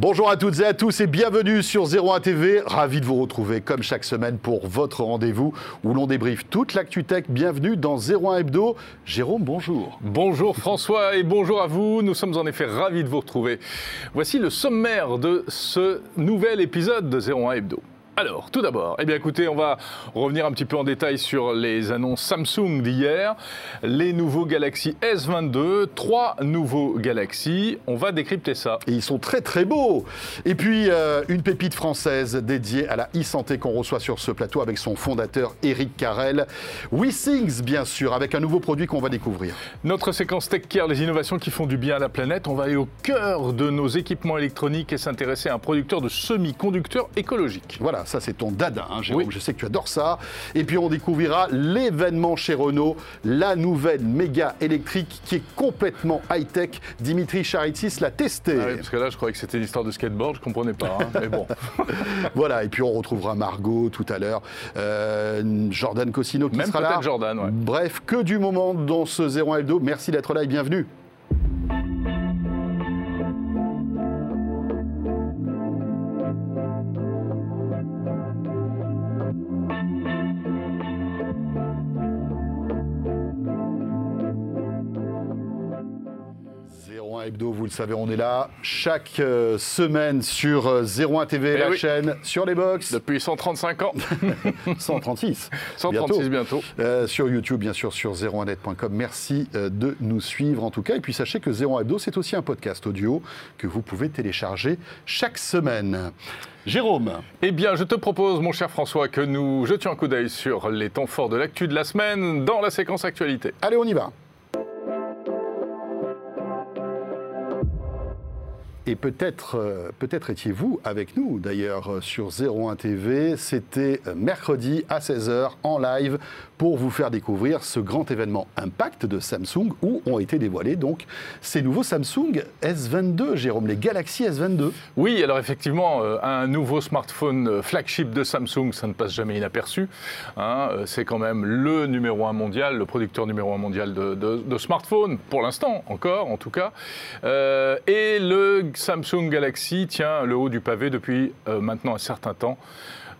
Bonjour à toutes et à tous et bienvenue sur 01 TV. Ravi de vous retrouver comme chaque semaine pour votre rendez-vous où l'on débriefe toute l'actu tech. Bienvenue dans 01 Hebdo. Jérôme, bonjour. Bonjour François et bonjour à vous. Nous sommes en effet ravis de vous retrouver. Voici le sommaire de ce nouvel épisode de 01 Hebdo. Alors, tout d'abord, eh bien écoutez, on va revenir un petit peu en détail sur les annonces Samsung d'hier, les nouveaux Galaxy S22, trois nouveaux Galaxy, on va décrypter ça. Et ils sont très très beaux. Et puis, euh, une pépite française dédiée à la e-santé qu'on reçoit sur ce plateau avec son fondateur Eric Carrel. WeSings, bien sûr, avec un nouveau produit qu'on va découvrir. Notre séquence Tech Care, les innovations qui font du bien à la planète, on va aller au cœur de nos équipements électroniques et s'intéresser à un producteur de semi-conducteurs écologiques. Voilà, ça c'est ton dada, hein, Jérôme. Je sais que tu adores ça. Et puis on découvrira l'événement chez Renault, la nouvelle méga électrique qui est complètement high-tech. Dimitri Charitsis l'a testé. Ah oui, parce que là, je croyais que c'était une histoire de skateboard, je comprenais pas. hein, mais bon. Voilà, et puis on retrouvera Margot tout à l'heure, euh, Jordan Cosino qui Même sera là. Jordan, ouais. Bref, que du moment dans ce 01 Hebdo. Merci d'être là et bienvenue. Hebdo, vous le savez, on est là chaque euh, semaine sur euh, 01 TV, Eh la oui. chaîne, sur les box, Depuis 135 ans. 136. 136 bientôt. Euh, sur YouTube, bien sûr, sur 01net.com. Merci euh, de nous suivre en tout cas. Et puis sachez que 01 Hebdo, c'est aussi un podcast audio que vous pouvez télécharger chaque semaine. Jérôme, Eh bien, je te propose, mon cher François, que nous jetions un coup d'œil sur les temps forts de l'actu de la semaine dans la séquence actualité. allez, on y va. Et peut-être euh, peut-être étiez-vous avec nous d'ailleurs euh, sur 01 TV. C'était euh, mercredi à 16h en live pour vous faire découvrir ce grand événement Impact de Samsung où ont été dévoilés donc ces nouveaux Samsung S22, Jérôme, les Galaxy S22. Oui, alors effectivement, euh, un nouveau smartphone euh, flagship de Samsung, ça ne passe jamais inaperçu. hein. Euh, c'est quand même le numéro un mondial, le producteur numéro un mondial de, smartphones, pour l'instant encore en tout cas. Et le Samsung Galaxy tient le haut du pavé depuis maintenant un certain temps.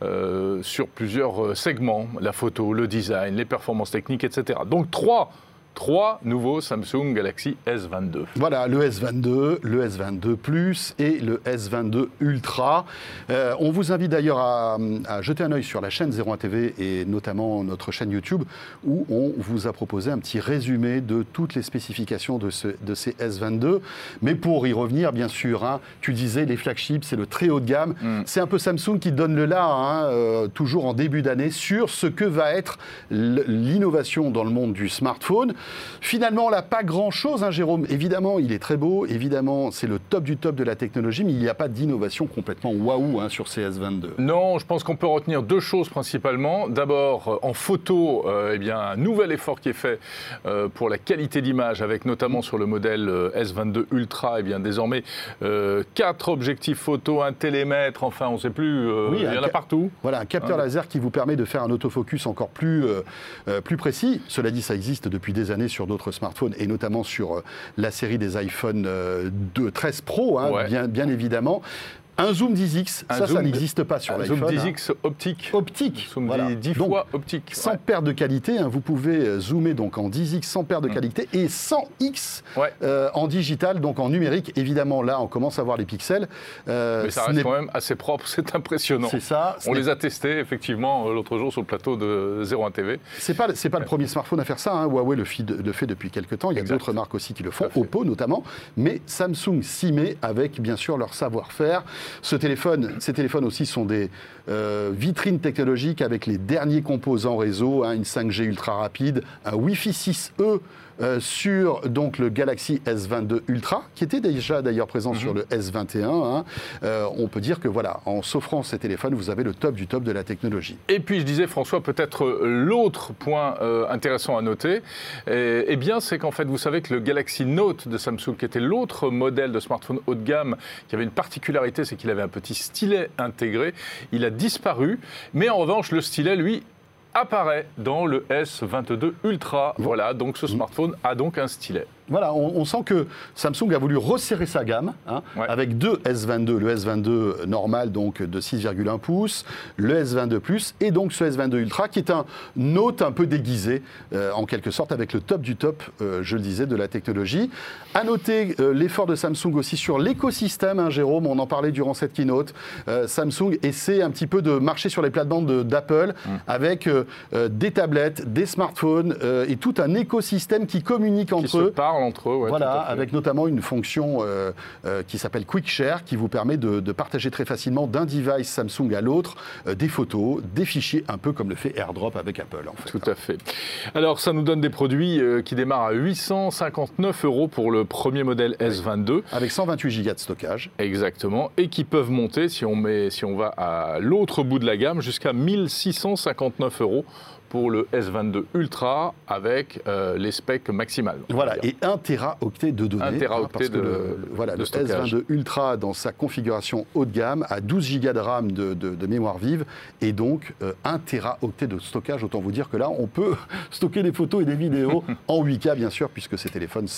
Euh, sur plusieurs euh, segments, la photo, le design, les performances techniques, etc. Donc trois, trois nouveaux Samsung Galaxy S22. Voilà, le S22, le S22 Plus et le S22 Ultra. Euh, on vous invite d'ailleurs à, à jeter un œil sur la chaîne 01 TV et notamment notre chaîne YouTube où on vous a proposé un petit résumé de toutes les spécifications de, ce- de ces S22. Mais pour y revenir, bien sûr, hein, tu disais les flagships, c'est le très haut de gamme. C'est un peu Samsung qui donne le là, hein, euh, toujours en début d'année, sur ce que va être l'innovation dans le monde du smartphone. Finalement, là, pas grand-chose, hein, Jérôme. Évidemment, il est très beau. Évidemment, c'est le top du top de la technologie, mais il n'y a pas d'innovation complètement waouh hein, sur ces S22. Non, je pense qu'on peut retenir deux choses principalement. D'abord, euh, en photo, euh, eh bien, un nouvel effort qui est fait euh, pour la qualité d'image, avec notamment sur le modèle euh, S22 Ultra, eh bien, désormais, euh, quatre objectifs photo, un télémètre, enfin, on ne sait plus, Oui, il y en a partout. Voilà, un capteur Ah. laser qui vous permet de faire un autofocus encore plus, plus précis. Cela dit, ça existe depuis des années sur d'autres smartphones et notamment sur euh, la série des iPhone euh, 2, 13 Pro, hein, Ouais. bien, bien évidemment. Un zoom 10x, Un ça, ça zoom n'existe pas sur Un l'iPhone. zoom hein. 10x optique. Optique. Zoom voilà. 10 Donc, fois optique. Sans Ouais. perte de qualité, hein, vous pouvez euh, zoomer donc en 10x sans perte de qualité et 100x Ouais. euh, en digital, donc en numérique. Évidemment, là, on commence à voir les pixels. Euh, Mais ça reste quand même assez propre, c'est impressionnant. C'est ça. On les a testés effectivement l'autre jour sur le plateau de 01 TV. C'est pas c'est pas le premier smartphone à faire ça. hein. Huawei le fait, le fait depuis quelques temps. Il y a d'autres marques aussi qui le font. Oppo notamment. Mais Samsung s'y met avec bien sûr leur savoir-faire. Ce téléphone, ces téléphones aussi sont des euh, vitrines technologiques avec les derniers composants réseau, hein, une 5G ultra rapide, un Wi-Fi 6E. Euh, sur donc le Galaxy S22 Ultra, qui était déjà d'ailleurs présent sur le S21. hein. Euh, on peut dire que voilà, en s'offrant ces téléphones, vous avez le top du top de la technologie. Et puis je disais François, peut-être euh, l'autre point euh, intéressant à noter, eh bien c'est qu'en fait vous savez que le Galaxy Note de Samsung, qui était l'autre modèle de smartphone haut de gamme, qui avait une particularité, c'est qu'il avait un petit stylet intégré, il a disparu, mais en revanche le stylet lui apparaît dans le S22 Ultra. Voilà, donc ce smartphone a donc un stylet. Voilà, on, sent que Samsung a voulu resserrer sa gamme hein, avec deux S22, le S22 normal donc de 6,1 pouces, le S22 Plus et donc ce S22 Ultra qui est un Note un peu déguisé euh, en quelque sorte avec le top du top, euh, je le disais, de la technologie. À noter euh, l'effort de Samsung aussi sur l'écosystème, hein, Jérôme, on en parlait durant cette keynote. Samsung essaie un petit peu de marcher sur les plates-bandes d'Apple mm. avec des tablettes, des smartphones et tout un écosystème qui communique entre eux. Entre eux, Voilà, avec notamment une fonction qui s'appelle Quick Share qui vous permet de, de partager très facilement d'un device Samsung à l'autre des photos, des fichiers, un peu comme le fait AirDrop avec Apple. En fait. Tout à fait. Alors, ça nous donne des produits euh, qui démarrent à 859 euros pour le premier modèle S22. Avec 128 Go de stockage. Exactement. Et qui peuvent monter, si on, met, si on va à l'autre bout de la gamme, jusqu'à 1659 euros pour le S22 Ultra avec euh, les specs maximales. Voilà, et 1 Teraoctet de données. 1 Teraoctet de, le, voilà, le S22 Ultra dans sa configuration haut de gamme a 12 Go de RAM de, mémoire vive et donc 1 euh, Teraoctet de stockage. Autant vous dire que là, on peut stocker des photos et des vidéos en 8K, bien sûr, puisque ces téléphones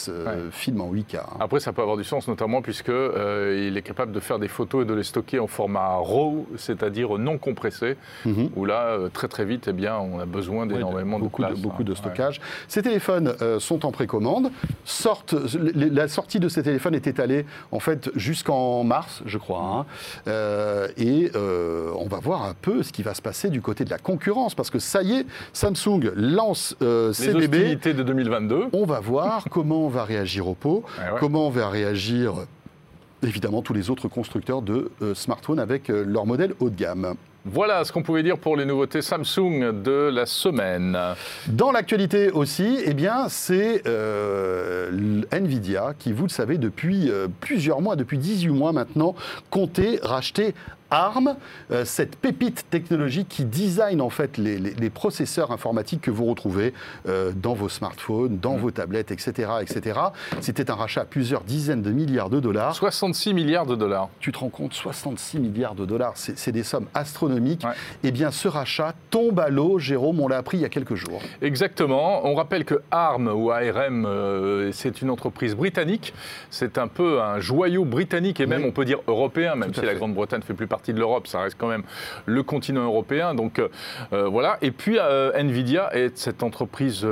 filment en 8K. Hein. Après, ça peut avoir du sens, notamment puisqu'il euh, est capable de faire des photos et de les stocker en format RAW, c'est-à-dire non compressé, mhm. où là, très très vite, eh bien, on a besoin besoin d'énormément de, beaucoup, de, beaucoup de stockage. Ces téléphones euh, sont en précommande. Sortent, la sortie de ces téléphones est étalée en fait jusqu'en mars, je crois. Hein. Euh, et euh, on va voir un peu ce qui va se passer du côté de la concurrence, parce que ça y est, Samsung lance ses Les bébés. de 2022. On va voir comment va réagir Oppo, comment va réagir évidemment tous les autres constructeurs de smartphones avec leur modèle haut de gamme. Voilà ce qu'on pouvait dire pour les nouveautés Samsung de la semaine. Dans l'actualité aussi, eh c'est euh, Nvidia qui, vous le savez, depuis euh, plusieurs mois, depuis 18 mois maintenant, comptait racheter ARM, euh, cette pépite technologique qui design en fait les, processeurs informatiques que vous retrouvez euh, dans vos smartphones, dans mm. vos tablettes, etc. etc. C'était un rachat à plusieurs dizaines de milliards de dollars. 66 milliards de dollars. Tu te rends compte, 66 milliards de dollars, c'est des sommes astronomiques. Eh bien, ce rachat tombe à l'eau, Jérôme, on l'a appris il y a quelques jours. Exactement. On rappelle que ARM ou ARM, euh, c'est une entreprise britannique. C'est un peu un joyau britannique et même, on peut dire, européen, même si la Grande-Bretagne fait plus partie de l'Europe, ça reste quand même le continent européen. Donc euh, euh, voilà. Et puis euh, Nvidia est cette entreprise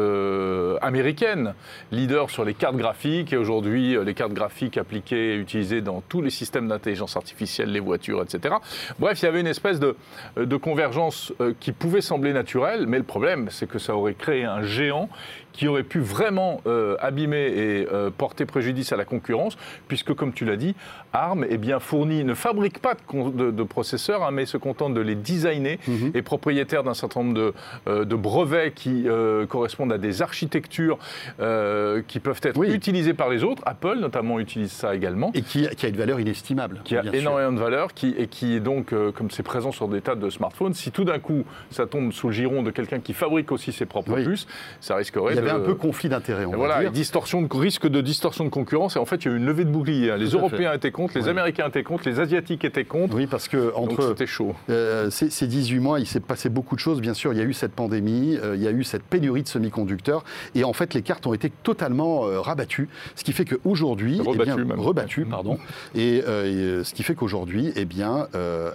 américaine, leader sur les cartes graphiques. Et aujourd'hui, les cartes graphiques appliquées et utilisées dans tous les systèmes d'intelligence artificielle, les voitures, etc. Bref, il y avait une espèce de, de convergence qui pouvait sembler naturelle, mais le problème, c'est que ça aurait créé un géant qui aurait pu vraiment euh, abîmer et euh, porter préjudice à la concurrence, puisque, comme tu l'as dit, ARM est bien fourni, ne fabrique pas de, processeurs, hein, mais se contente de les designer, mhm. et propriétaire d'un certain nombre de, euh, brevets qui correspondent à des architectures qui peuvent être utilisées par les autres. Apple, notamment, utilise ça également. Et qui, a une valeur inestimable. Qui a énormément de valeur, qui, et qui est donc, comme c'est présent sur des tas de smartphones, si tout d'un coup ça tombe sous le giron de quelqu'un qui fabrique aussi ses propres puces, ça risquerait de un peu conflit d'intérêts. Voilà, distorsion de, risque de distorsion de concurrence. Et en fait, il y a eu une levée de bouclier. Hein. Les Européens étaient contre, les Américains étaient contre, les Asiatiques étaient contre. Oui, parce que entre c'était chaud. Euh, ces, 18 mois, il s'est passé beaucoup de choses. Bien sûr, il y a eu cette pandémie, euh, il y a eu cette pénurie de semi-conducteurs, et en fait, les cartes ont été totalement euh, rabattues. Ce qui fait qu'aujourd'hui, eh rebattues, même. rebattues, pardon, et, ce qui fait qu'aujourd'hui, eh bien,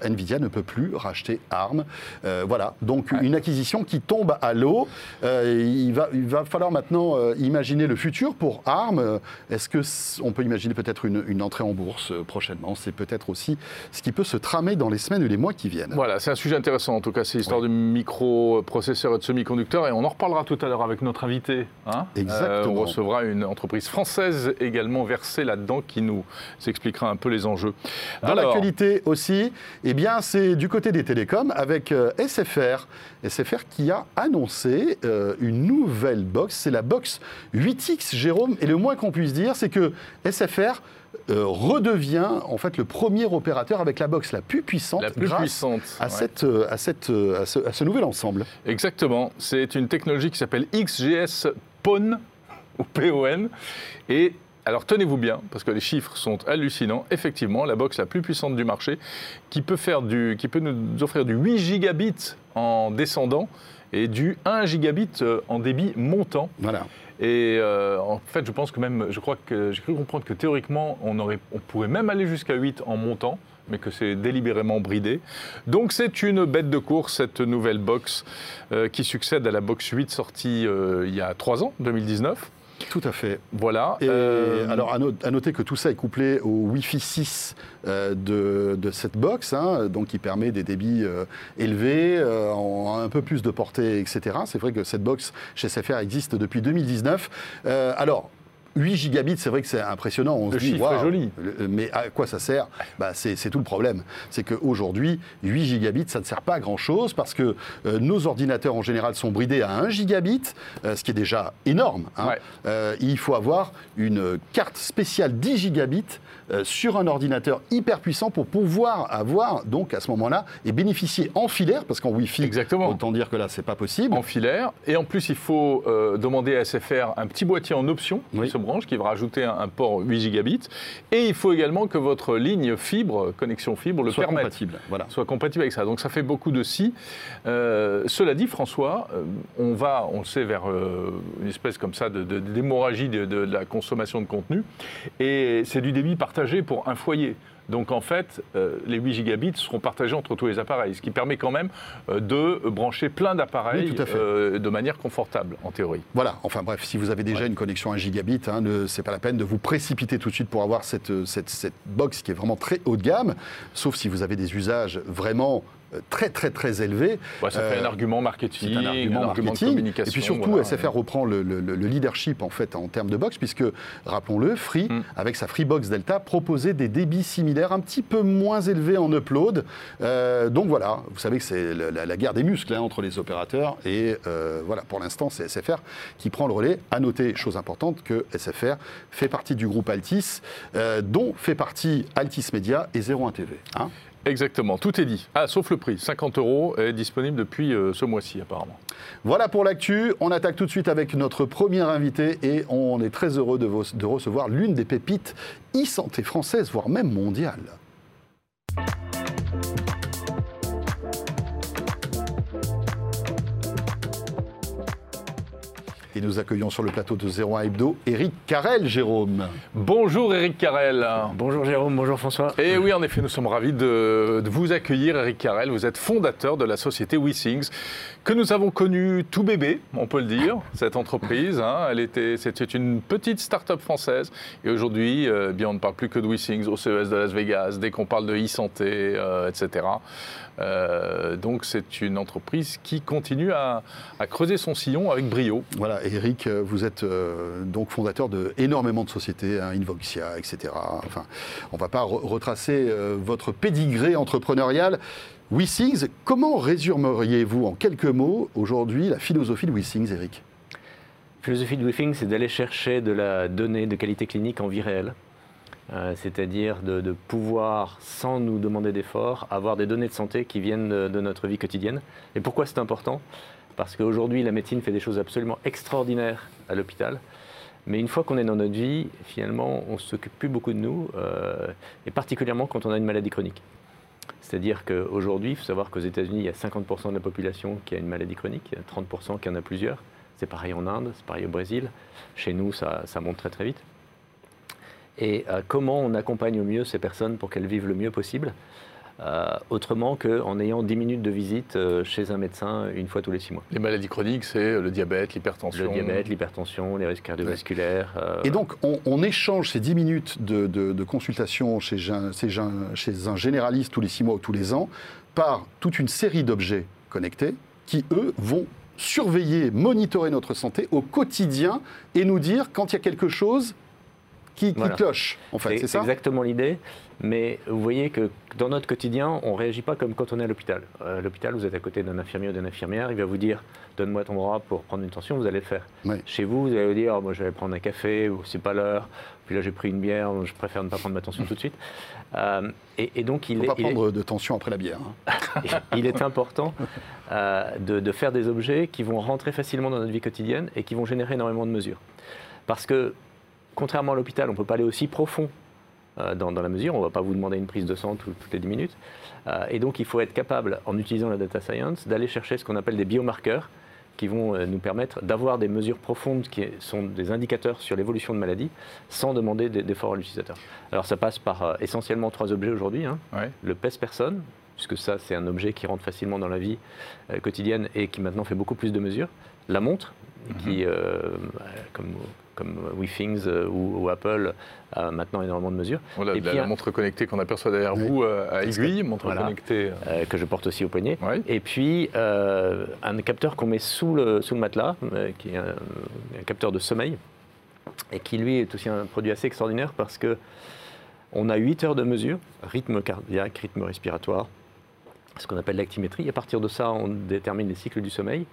Nvidia ne peut plus racheter ARM. voilà, donc une acquisition qui tombe à l'eau. il va, il va falloir maintenant euh, imaginer le futur pour ARM. Est-ce qu'on peut imaginer peut-être une, entrée en bourse euh, prochainement? C'est peut-être aussi ce qui peut se tramer dans les semaines ou les mois qui viennent. Voilà, c'est un sujet intéressant en tout cas, c'est l'histoire de microprocesseurs et de semi-conducteurs et on en reparlera tout à l'heure avec notre invité. Hein. Exactement. Euh, on recevra une entreprise française également versée là-dedans qui nous expliquera un peu les enjeux. Dans l'actualité aussi, eh bien, c'est du côté des télécoms avec SFR. SFR qui a annoncé une nouvelle box, c'est la box 8X, Jérôme, et le moins qu'on puisse dire, c'est que SFR euh, redevient en fait le premier opérateur avec la box la plus puissante, la plus puissante à, cette, euh, à, cette, euh, à, ce, nouvel ensemble. Exactement. C'est une technologie qui s'appelle XGS PON, ou PON, et alors tenez-vous bien, parce que les chiffres sont hallucinants. Effectivement, la box la plus puissante du marché, qui peut, faire du, qui peut nous offrir du 8 gigabits en descendant et du 1 gigabit euh, en débit montant. Voilà. Et euh, en fait, je pense que même, je crois que j'ai cru comprendre que théoriquement, on, aurait, on pourrait même aller jusqu'à 8 en montant mais que c'est délibérément bridé. Donc c'est une bête de course, cette nouvelle box euh, qui succède à la box 8 sortie euh, il y a 3 ans, 2019. Tout à fait. Voilà. Et alors, à, noter que tout ça est couplé au Wi-Fi 6 de, cette box, hein, donc qui permet des débits élevés, en un peu plus de portée, etc. C'est vrai que cette box chez SFR existe depuis 2019. alors, 8 gigabits, c'est vrai que c'est impressionnant. On le se dit, chiffre est joli. Mais à quoi ça sert? Bah, C'est tout le problème. C'est qu'aujourd'hui, 8 gigabits, ça ne sert pas à grand-chose parce que euh, nos ordinateurs en général sont bridés à 1 gigabit, euh, ce qui est déjà énorme. Hein. Euh, il faut avoir une carte spéciale 10 gigabits sur un ordinateur hyper puissant pour pouvoir avoir, donc à ce moment-là, et bénéficier en filaire, parce qu'en Wi-Fi, Exactement. autant dire que là, c'est pas possible. En filaire. Et en plus, il faut demander à SFR un petit boîtier en option. Oui branche qui va rajouter un, port 8 gigabits. Et il faut également que votre ligne fibre, connexion fibre, le soit permette. Compatible, voilà. Soit compatible avec ça. Donc ça fait beaucoup de si. Euh, cela dit, François, euh, on va, on le sait, vers euh, une espèce comme ça de, d'hémorragie de, de, la consommation de contenu. Et c'est du débit partagé pour un foyer. Donc en fait, euh, les 8 gigabits seront partagés entre tous les appareils, ce qui permet quand même euh, de brancher plein d'appareils euh, de manière confortable, en théorie. Voilà, enfin bref, si vous avez déjà une connexion 1 gigabit, hein, ce n'est pas la peine de vous précipiter tout de suite pour avoir cette, cette, cette box qui est vraiment très haut de gamme, sauf si vous avez des usages vraiment très très très élevé. ça fait un argument marketing, un argument, marketing. communication. Et puis surtout, SFR reprend le, leadership en fait en termes de box, puisque rappelons-le, Free mm. avec sa Freebox Delta proposait des débits similaires, un petit peu moins élevés en upload. Euh, donc voilà, vous savez que c'est la, guerre des muscles hein, entre les opérateurs et euh, voilà, pour l'instant c'est SFR qui prend le relais. À noter, chose importante, que SFR fait partie du groupe Altis, dont fait partie Altis Media et 01 TV. Hein Exactement, tout est dit. Ah, sauf le prix, 50 euros, est disponible depuis euh, ce mois-ci apparemment. Voilà pour l'actu. On attaque tout de suite avec notre premier invité et on est très heureux de, de recevoir l'une des pépites e-santé française, voire même mondiale. Et nous accueillons sur le plateau de 01 Hebdo Eric Carrel, Jérôme. Bonjour Eric Carrel. Bonjour Jérôme, bonjour François. Et oui, en effet, nous sommes ravis de, vous accueillir, Eric Carrel. Vous êtes fondateur de la société WeSings, que nous avons connue tout bébé, on peut le dire, cette entreprise. Hein. elle était, c'était une petite start-up française. Et aujourd'hui, euh, bien, on ne parle plus que de WeSings au CES de Las Vegas, dès qu'on parle de e-santé, euh, etc. Euh, donc c'est une entreprise qui continue à, creuser son sillon avec brio. Voilà, Eric, vous êtes euh, donc fondateur de énormément de sociétés, hein, Invoxia, etc. Enfin, on ne va pas retracer euh, votre pédigré entrepreneurial. WeSings, comment résumeriez-vous en quelques mots aujourd'hui la philosophie de WeSings, Eric? La philosophie de WeSings, c'est d'aller chercher de la donnée de qualité clinique en vie réelle euh, c'est-à-dire de, pouvoir, sans nous demander d'efforts, avoir des données de santé qui viennent de, notre vie quotidienne. Et pourquoi c'est important? Parce qu'aujourd'hui, la médecine fait des choses absolument extraordinaires à l'hôpital. Mais une fois qu'on est dans notre vie, finalement, on ne s'occupe plus beaucoup de nous, euh, et particulièrement quand on a une maladie chronique. C'est-à-dire qu'aujourd'hui, il faut savoir qu'aux États-Unis, il y a 50% de la population qui a une maladie chronique, il y a 30% qui en a plusieurs. C'est pareil en Inde, c'est pareil au Brésil. Chez nous, ça monte très très vite et euh, comment on accompagne au mieux ces personnes pour qu'elles vivent le mieux possible? Euh, autrement qu'en ayant 10 minutes de visite euh, chez un médecin une fois tous les 6 mois. Les maladies chroniques, c'est le diabète, l'hypertension. Le diabète, l'hypertension, les risques cardiovasculaires. Et donc, on, échange ces 10 minutes de, consultation chez un, chez un généraliste tous les 6 mois ou tous les ans par toute une série d'objets connectés qui, eux, vont surveiller, monitorer notre santé au quotidien et nous dire quand il y a quelque chose qui, cloche, en fait, c'est ça exactement l'idée. Mais vous voyez que dans notre quotidien, on ne réagit pas comme quand on est à l'hôpital. À l'hôpital, vous êtes à côté d'un infirmier ou d'une infirmière, il va vous dire Donne-moi ton bras pour prendre une tension, vous allez le faire. Chez vous, vous allez vous dire Moi, je vais prendre un café, ou c'est pas l'heure, puis là, j'ai pris une bière, je préfère ne pas prendre ma tension tout de suite. Euh, et, donc, il faut est. pas prendre de tension après la bière. Hein. il est important euh, de, de faire des objets qui vont rentrer facilement dans notre vie quotidienne et qui vont générer énormément de mesures. Parce que contrairement à l'hôpital, on ne peut pas aller aussi profond euh, dans, la mesure. On ne va pas vous demander une prise de sang toutes les 10 minutes. Euh, et donc, il faut être capable, en utilisant la data science, d'aller chercher ce qu'on appelle des biomarqueurs qui vont euh, nous permettre d'avoir des mesures profondes qui sont des indicateurs sur l'évolution de maladie sans demander d'efforts à l'utilisateur. Alors ça passe par essentiellement trois objets aujourd'hui. Hein. Le PES personne, puisque ça c'est un objet qui rentre facilement dans la vie quotidienne et qui maintenant fait beaucoup plus de mesures. La montre, qui, mhm. comme comme WeThings euh, ou, Apple a maintenant énormément de mesures. Voilà, et la, puis, la montre connectée qu'on aperçoit derrière vous euh, à aiguille, montre connectée. Euh. que je porte aussi au poignet. Et puis un capteur qu'on met sous le, sous le matelas, qui est un, capteur de sommeil, et qui lui est aussi un produit assez extraordinaire parce que on a 8 heures de mesure, rythme cardiaque, rythme respiratoire, ce qu'on appelle l'actimétrie. À partir de ça, on détermine les cycles du sommeil.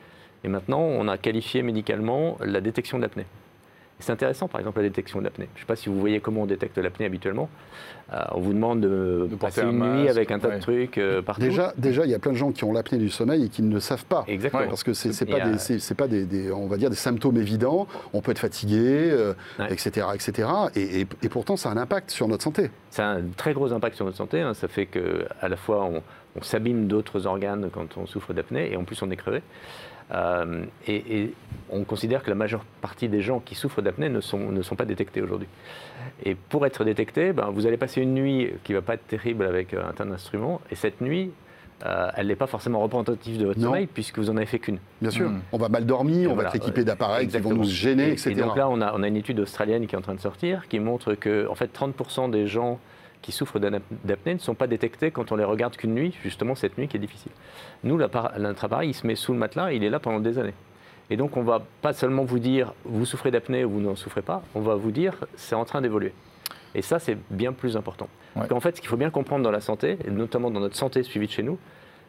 Et maintenant, on a qualifié médicalement la détection de l'apnée. C'est intéressant, par exemple, la détection de l'apnée. Je ne sais pas si vous voyez comment on détecte l'apnée habituellement. Euh, on vous demande de, passer une nuit avec un tas de trucs euh, partout. Déjà, déjà, il y a plein de gens qui ont l'apnée du sommeil et qui ne le savent pas. Exactement. Parce que c'est pas, des, c'est pas des, on va dire, des symptômes évidents. On peut être fatigué, etc., euh, etc. Et, et, pourtant, ça a un impact sur notre santé. Ça a un très gros impact sur notre santé. Hein. Ça fait que, à la fois, on, on s'abîme d'autres organes quand on souffre d'apnée et en plus on est crevé. Euh, et, on considère que la majeure partie des gens qui souffrent d'apnée ne sont, ne sont pas détectés aujourd'hui. Et pour être détecté, ben, vous allez passer une nuit qui ne va pas être terrible avec un tas d'instruments, et cette nuit, euh, elle n'est pas forcément représentative de votre sommeil puisque vous n'en avez fait qu'une. Bien sûr, hmm. on va mal dormir, on va être équipé d'appareils qui vont nous gêner, etc. Et donc là, on a, on a, une étude australienne qui est en train de sortir qui montre que en fait, 30% des gens qui souffrent d'apnée ne sont pas détectés quand on les regarde qu'une nuit, justement cette nuit qui est difficile. Nous, notre appareil, il se met sous le matelas, il est là pendant des années. Et donc, on ne va pas seulement vous dire, vous souffrez d'apnée ou vous n'en souffrez pas, on va vous dire, c'est en train d'évoluer. Et ça, c'est bien plus important. Parce qu'en fait, ce qu'il faut bien comprendre dans la santé, et notamment dans notre santé suivie de chez nous,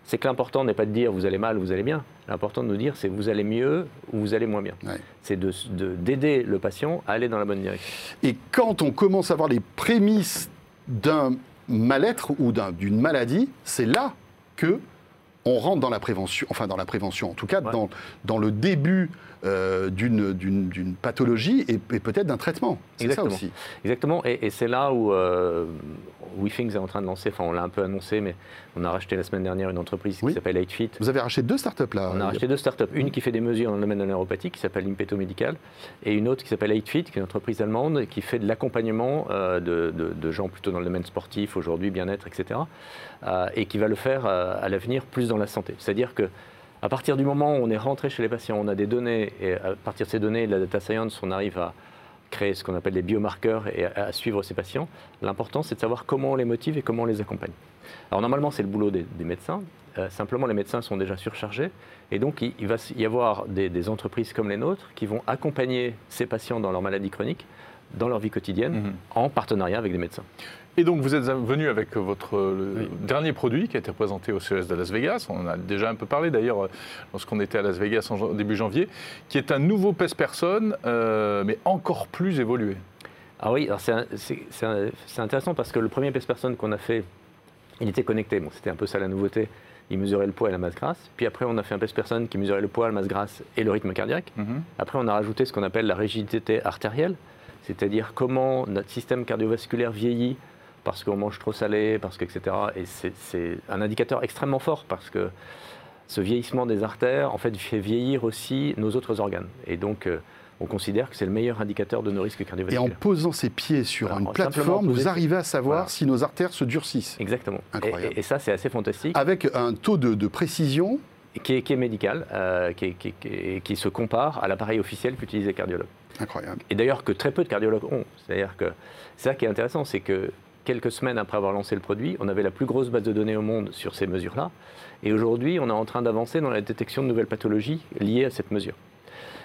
c'est que l'important n'est pas de dire vous allez mal, vous allez bien. L'important de nous dire c'est vous allez mieux ou vous allez moins bien. C'est d'aider le patient à aller dans la bonne direction. Et quand on commence à voir les prémices d'un mal-être ou d'une maladie, c'est là que on rentre dans la prévention, enfin dans la prévention, en tout cas dans, dans le début euh, d'une pathologie et, peut-être d'un traitement. C'est ça aussi. Exactement, et, c'est là où euh, WeThings est en train de lancer, enfin on l'a un peu annoncé, mais on a racheté la semaine dernière une entreprise qui s'appelle 8Fit. Vous avez racheté deux startups là On a racheté deux startups, une qui fait des mesures dans le domaine de la neuropathie, qui s'appelle Impeto Medical, et une autre qui s'appelle 8Fit, qui est une entreprise allemande qui fait de l'accompagnement euh, de, de, gens plutôt dans le domaine sportif, aujourd'hui, bien-être, etc. et qui va le faire à l'avenir plus dans la santé. C'est-à-dire que à partir du moment où on est rentré chez les patients, on a des données, et à partir de ces données, de la data science, on arrive à créer ce qu'on appelle des biomarqueurs et à, suivre ces patients. L'important, c'est de savoir comment on les motive et comment on les accompagne. Alors normalement, c'est le boulot des, médecins. Euh, simplement, les médecins sont déjà surchargés. Et donc, il, va y avoir des, entreprises comme les nôtres qui vont accompagner ces patients dans leur maladie chronique, dans leur vie quotidienne, mhm. en partenariat avec des médecins. Et donc vous êtes venu avec votre dernier produit qui a été présenté au CES de Las Vegas. On en a déjà un peu parlé d'ailleurs lorsqu'on était à Las Vegas en début janvier, qui est un nouveau PES personne, euh, mais encore plus évolué. Ah oui, c'est intéressant parce que le premier PES personne qu'on a fait, il était connecté. Bon, c'était un peu ça la nouveauté. Il mesurait le poids et la masse grasse. Puis après, on a fait un PES personne qui mesurait le poids, la masse grasse et le rythme cardiaque. Mhm. Après, on a rajouté ce qu'on appelle la rigidité artérielle, c'est-à-dire comment notre système cardiovasculaire vieillit parce qu'on mange trop salé, parce que, etc. Et c'est un indicateur extrêmement fort parce que ce vieillissement des artères, en fait, fait vieillir aussi nos autres organes. Et donc, euh, on considère que c'est le meilleur indicateur de nos risques cardiovasculaires. Et en posant ses pieds sur une plateforme, vous arrivez à savoir si nos artères se durcissent. Exactement. Incroyable. Et, ça, c'est assez fantastique. Avec un taux de, précision qui est, médical, euh, qui, qui, se compare à l'appareil officiel qu'utilisent les cardiologues. Incroyable. Et d'ailleurs que très peu de cardiologues ont. C'est-à-dire que c'est ça qui est intéressant, c'est que quelques semaines après avoir lancé le produit, on avait la plus grosse base de données au monde sur ces mesures-là. Et aujourd'hui, on est en train d'avancer dans la détection de nouvelles pathologies liées à cette mesure.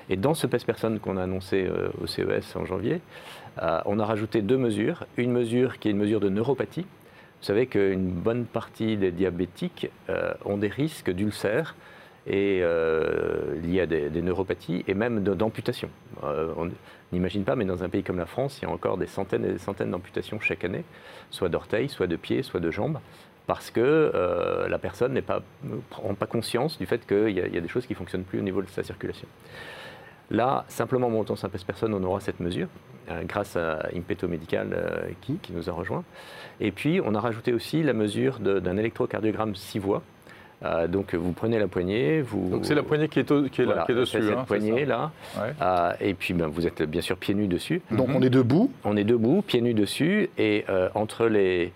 Et dans ce PES personne qu'on a annoncé euh, au CES en janvier, euh, on a rajouté deux mesures. Une mesure qui est une mesure de neuropathie. Vous savez qu'une bonne partie des diabétiques euh, ont des risques d'ulcères et liés à des, neuropathies et même d'amputations. on n'imagine pas, mais dans un pays comme la France, il y a encore des centaines et des centaines d'amputations chaque année, soit d'orteils, soit de pieds, soit de jambes parce que euh, la personne ne prend pas conscience du fait qu'il y, a des choses qui ne fonctionnent plus au niveau de sa circulation. Là, simplement montant simple personne, on aura cette mesure, euh, grâce à Impeto Medical euh, qui, nous a rejoint. Et puis, on a rajouté aussi la mesure d'un électrocardiogramme 6 voies, Euh, donc vous prenez la poignée, vous. Donc c'est la poignée qui est, au- qui est là, qui est dessus. c'est cette hein, poignée là, Ouais. Euh, et puis ben, vous êtes bien sûr pieds nus dessus. Donc Mhm. on est debout. On est debout, pieds nus dessus, et euh, entre les,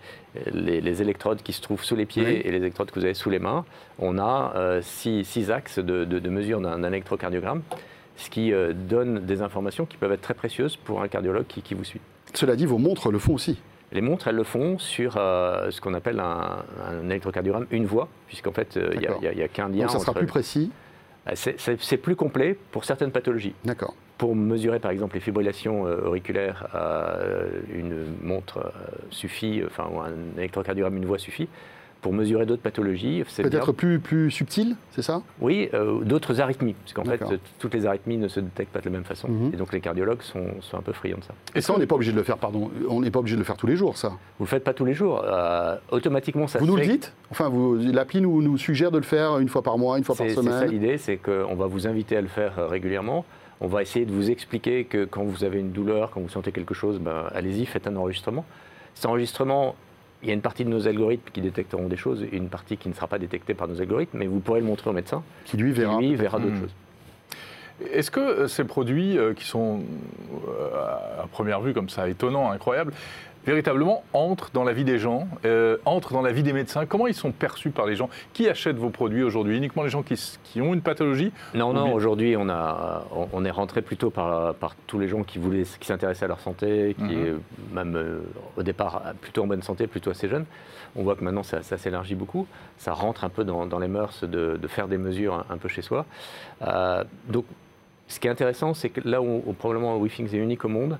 les, les électrodes qui se trouvent sous les pieds Oui. et les électrodes que vous avez sous les mains, on a euh, six, six axes de, de- de mesure d'un d'un électrocardiogramme, ce qui euh, donne des informations qui peuvent être très précieuses pour un cardiologue qui, qui vous suit. Cela dit, vos montres le font aussi. Les montres, elles le font sur euh, ce qu'on appelle un, un électrocardiogramme une voie, puisqu'en fait, euh, il n'y a, qu'un lien Donc ça sera entre- plus précis. Euh, c'est- plus complet pour certaines pathologies. D'accord. Pour mesurer par exemple les fibrillations auriculaires, une montre suffit, enfin un électrocardiogramme une voie suffit. Pour mesurer d'autres pathologies. Peut-être plus, plus subtil, c'est ça? Oui, euh, d'autres arythhmies, parce qu'en fait euh, toutes les arythmies ne se détectent pas de la même façon, Mhm. et donc les cardiologues sont, sont un peu friands de ça. Et ça, on n'est pas obligé de le faire, pardon. On n'est pas obligé de le faire tous les jours, ça? Vous le faites pas tous les jours, euh, automatiquement ça vous se nous le dites? Enfin, l'appli nous, nous suggère de le faire une fois par mois, une fois par C'est c'est ça semaine. l'idée, c'est qu'on va vous inviter à le faire régulièrement. On va essayer de vous expliquer que quand vous avez une douleur, quand vous sentez quelque chose, ben, allez-y, faites un enregistrement. Cet enregistrement, il y a une partie de nos algorithmes qui détecteront des choses et une partie qui ne sera pas détectée par nos algorithmes, mais vous pourrez le montrer au médecin Qui lui qui, verra. lui, verra d'autres Hmm. choses. Est-ce que euh, ces produits euh, qui sont euh, à première vue comme ça étonnants, incroyables, véritablement entrent dans la vie des gens, euh, entrent dans la vie des médecins Comment ils sont perçus par les gens? Qui achètent vos produits aujourd'hui? Uniquement les gens qui, qui ont une pathologie? Non, non, aujourd'hui, on, a, on- est rentré plutôt par, par tous les gens qui, voulaient, qui s'intéressaient à leur santé, qui, Mhm. euh, même euh, au départ, plutôt en bonne santé, plutôt assez jeunes. On voit que maintenant, ça, ça s'élargit beaucoup. Ça rentre un peu dans, dans les mœurs de, de faire des mesures un, un peu chez soi. Euh, donc, ce qui est intéressant, c'est que là où, où probablement WeThings est unique au monde,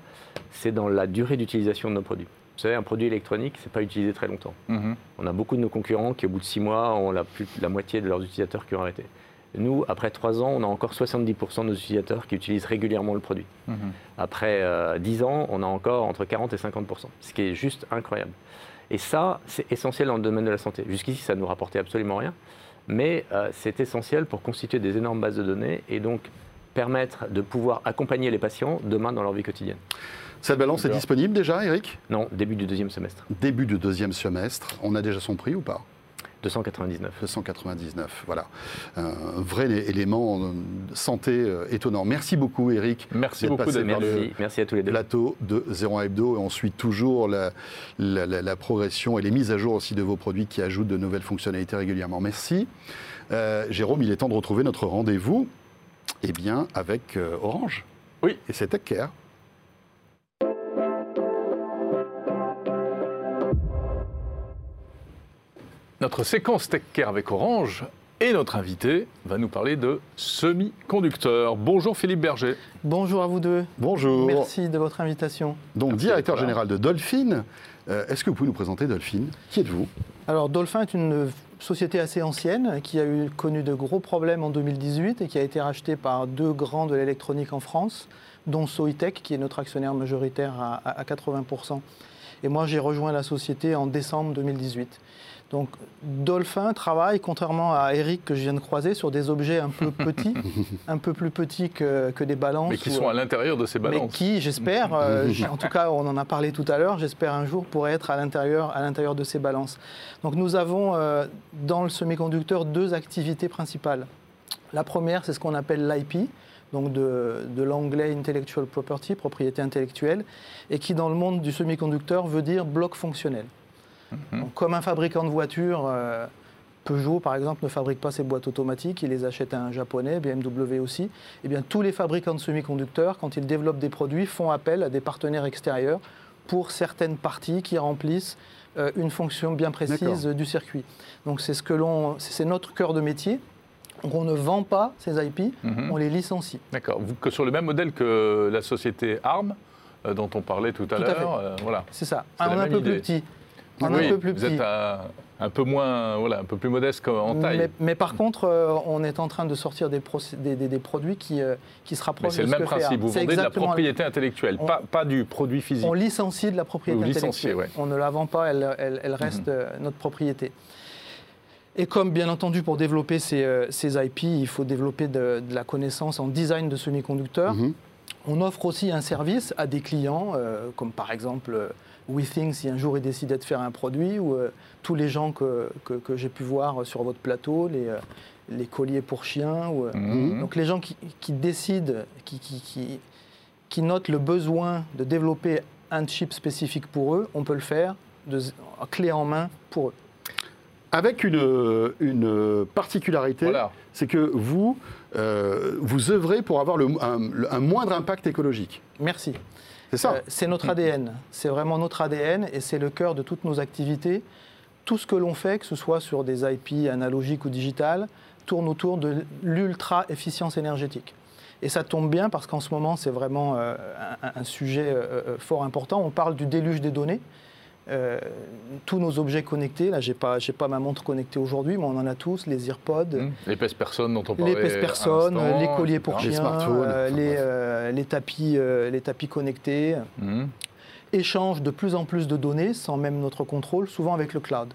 c'est dans la durée d'utilisation de nos produits. Vous savez, un produit électronique, c'est pas utilisé très longtemps. Mhm. On a beaucoup de nos concurrents qui, au bout de six mois, ont la, plus, la moitié de leurs utilisateurs qui ont arrêté. Nous, après trois ans, on a encore 70% de nos utilisateurs qui utilisent régulièrement le produit. Mhm. Après euh, 10 ans, on a encore entre 40 et 50%, ce qui est juste incroyable. Et ça, c'est essentiel dans le domaine de la santé. Jusqu'ici, ça ne nous rapportait absolument rien, mais euh, c'est essentiel pour constituer des énormes bases de données et donc permettre de pouvoir accompagner les patients demain dans leur vie quotidienne. Cette balance est disponible déjà, Eric? Non, début du deuxième semestre, Début du deuxième semestre. On a déjà son prix ou pas? 299. 299, voilà. Un vrai élément euh, de santé euh, étonnant. Merci beaucoup, Eric. Merci beaucoup passé par le Merci, merci à tous les deux. plateau de 01 Hebdo. Et on suit toujours la, la- la- la progression et les mises à jour aussi de vos produits qui ajoutent de nouvelles fonctionnalités régulièrement. Merci. Euh, Jérôme, il est temps de retrouver notre rendez-vous eh bien, avec euh, Orange. Oui. Et c'est Tech Care. Notre séquence Tech Care avec Orange et notre invité va nous parler de semi-conducteurs. Bonjour Philippe Berger. Bonjour à vous deux. Bonjour. Merci de votre invitation. Donc, Merci directeur général de Dolphin. Euh, Est-ce que vous pouvez nous présenter Dolphin? Qui êtes-vous? Alors Dolphin est une société assez ancienne qui a connu de gros problèmes en 2018 et qui a été rachetée par deux grands de l'électronique en France, dont Soitec qui est notre actionnaire majoritaire à, à- à 80%. Et moi j'ai rejoint la société en décembre 2018. Donc Dolphin travaille, contrairement à Eric que je viens de croiser, sur des objets un peu petits, un peu plus petits que, que des balances. Mais qui ou- sont à l'intérieur de ces mais balances. qui, j'espère, euh, en tout cas on en a parlé tout à l'heure, j'espère un jour pourrait être à l'intérieur, à l'intérieur de ces balances. Donc nous avons euh, dans le semi-conducteur deux activités principales. La première, c'est ce qu'on appelle l'IP, donc de, de l'anglais intellectual property, propriété intellectuelle, et qui dans le monde du semi-conducteur veut dire bloc fonctionnel. Donc, comme un fabricant de voitures, euh, Peugeot par exemple ne fabrique pas ses boîtes automatiques, il les achète à un japonais, BMW aussi. Eh bien, tous les fabricants de semi-conducteurs, quand ils développent des produits, font appel à des partenaires extérieurs pour certaines parties qui remplissent euh, une fonction bien précise du circuit. Donc c'est ce que l'on, c'est notre cœur de métier. Donc on ne vend pas ces IP, Mhm. on les licencie. D'accord. Que Sur le même modèle que la société ARM, euh, dont on parlait tout à l'heure. euh, voilà. C'est ça. Un, peu idée. plus petit. Un, Oui, un peu plus vous êtes un, un peu moins, voilà, un peu plus modeste qu'en taille. Mais, mais par contre, euh, on est en train de sortir des, des- des- des produits qui, euh, qui se rapprochent c'est le ce même principe. Vous vendez de la propriété intellectuelle, On- pas, pas du produit physique. On licencie de la propriété Vous intellectuelle. ouais. On ne la vend pas, elle, elle- elle reste Mhm. euh, notre propriété. Et comme bien entendu pour développer ces, euh, ces IP, il faut développer de, de la connaissance en design de semi-conducteurs, Mhm. on offre aussi un service à des clients, euh, comme par exemple WeThink si un jour ils décidaient de faire un produit, ou euh, tous les gens que, que, que j'ai pu voir sur votre plateau, les, euh, les colliers pour chiens. Ou, euh, Mhm. Donc les gens qui, qui décident, qui, qui, qui, qui notent le besoin de développer un chip spécifique pour eux, on peut le faire de, clé en main pour eux. Avec une, une particularité, Voilà. c'est que vous, euh, vous œuvrez pour avoir le- un, un moindre impact écologique. Merci. C'est Euh, c'est notre ADN. C'est vraiment notre ADN et c'est le cœur de toutes nos activités. Tout ce que l'on fait, que ce soit sur des IP analogiques ou digitales, tourne autour de l'ultra-efficience énergétique. Et ça tombe bien parce qu'en ce moment, c'est vraiment euh, un, un sujet euh, fort important. On parle du déluge des données. Euh, tous nos objets connectés, là, j'ai pas, j'ai pas ma montre connectée aujourd'hui, mais on en a tous, les AirPods, dont on parlait. les pèse personnes, les colliers pour. Les chiens, smartphones, euh, les, euh, les tapis, les tapis connectés Mhm. échangent de plus en plus de données sans même notre contrôle, souvent avec le cloud.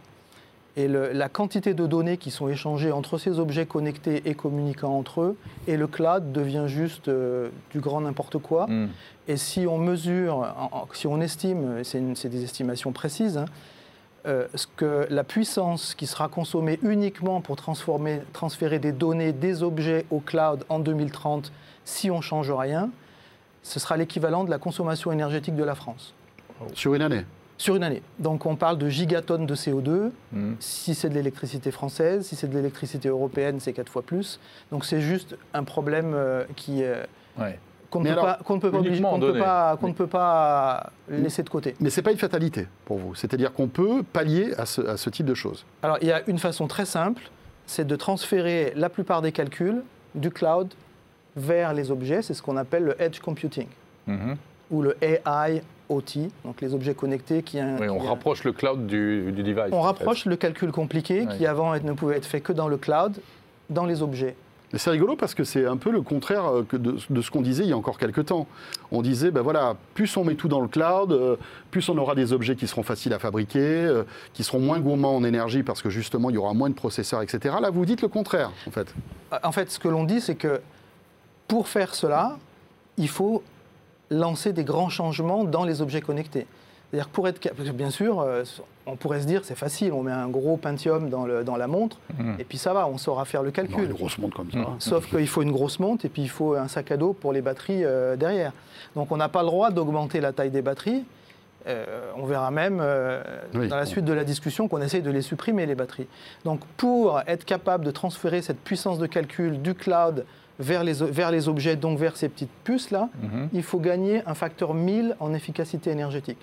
Et le- la quantité de données qui sont échangées entre ces objets connectés et communiquant entre eux et le cloud devient juste euh, du grand n'importe quoi. Mhm. Et si on mesure, si on estime, c'est des estimations précises, hein, euh, ce que la puissance qui sera consommée uniquement pour transformer, transférer des données des objets au cloud en 2030, si on ne change rien, ce sera l'équivalent de la consommation énergétique de la France sur une année. Sur une année. Donc on parle de gigatonnes de CO2. Mhm. Si c'est de l'électricité française, si c'est de l'électricité européenne, c'est quatre fois plus. Donc c'est juste un problème euh, qui, euh, Ouais. qu'on ne peut, pas- ne peut pas, obliger- peut ne peut laisser de côté. Mais ce n'est pas une fatalité pour vous. C'est-à-dire qu'on peut pallier à ce, à ce type de choses. Alors il y a une façon très simple, c'est de transférer la plupart des calculs du cloud vers les objets. C'est ce qu'on appelle le edge computing Mhm. ou le AI OT, donc les objets connectés qui... Oui, on qui- rapproche le cloud du, du device. On fait. rapproche le calcul compliqué Ouais. qui avant ne pouvait être fait que dans le cloud, dans les objets. Mais c'est rigolo parce que c'est un peu le contraire euh, que de, de ce qu'on disait il y a encore quelques temps. On disait, ben voilà, plus on met tout dans le cloud, euh, plus on aura des objets qui seront faciles à fabriquer, euh, qui seront moins gourmands en énergie parce que justement il y aura moins de processeurs, etc. Là, vous dites le contraire, en fait. En fait, ce que l'on dit, c'est que pour faire cela, il faut lancer des grands changements dans les objets connectés. C'est-à-dire pour être, bien sûr, euh, on pourrait se dire c'est facile, on met un gros Pentium dans, le- dans la montre Mhm. et puis ça va, on saura faire le Non, calcul. une grosse montre comme ça. Mhm. Sauf qu'il faut une grosse montre et puis il faut un sac à dos pour les batteries euh, derrière. Donc on n'a pas le droit d'augmenter la taille des batteries. Euh, on verra même euh, Oui. dans la suite de la discussion qu'on essaye de les supprimer, les batteries. Donc pour être capable de transférer cette puissance de calcul du cloud vers les, vers les objets, donc vers ces petites puces-là, Mhm. il faut gagner un facteur 1000 en efficacité énergétique.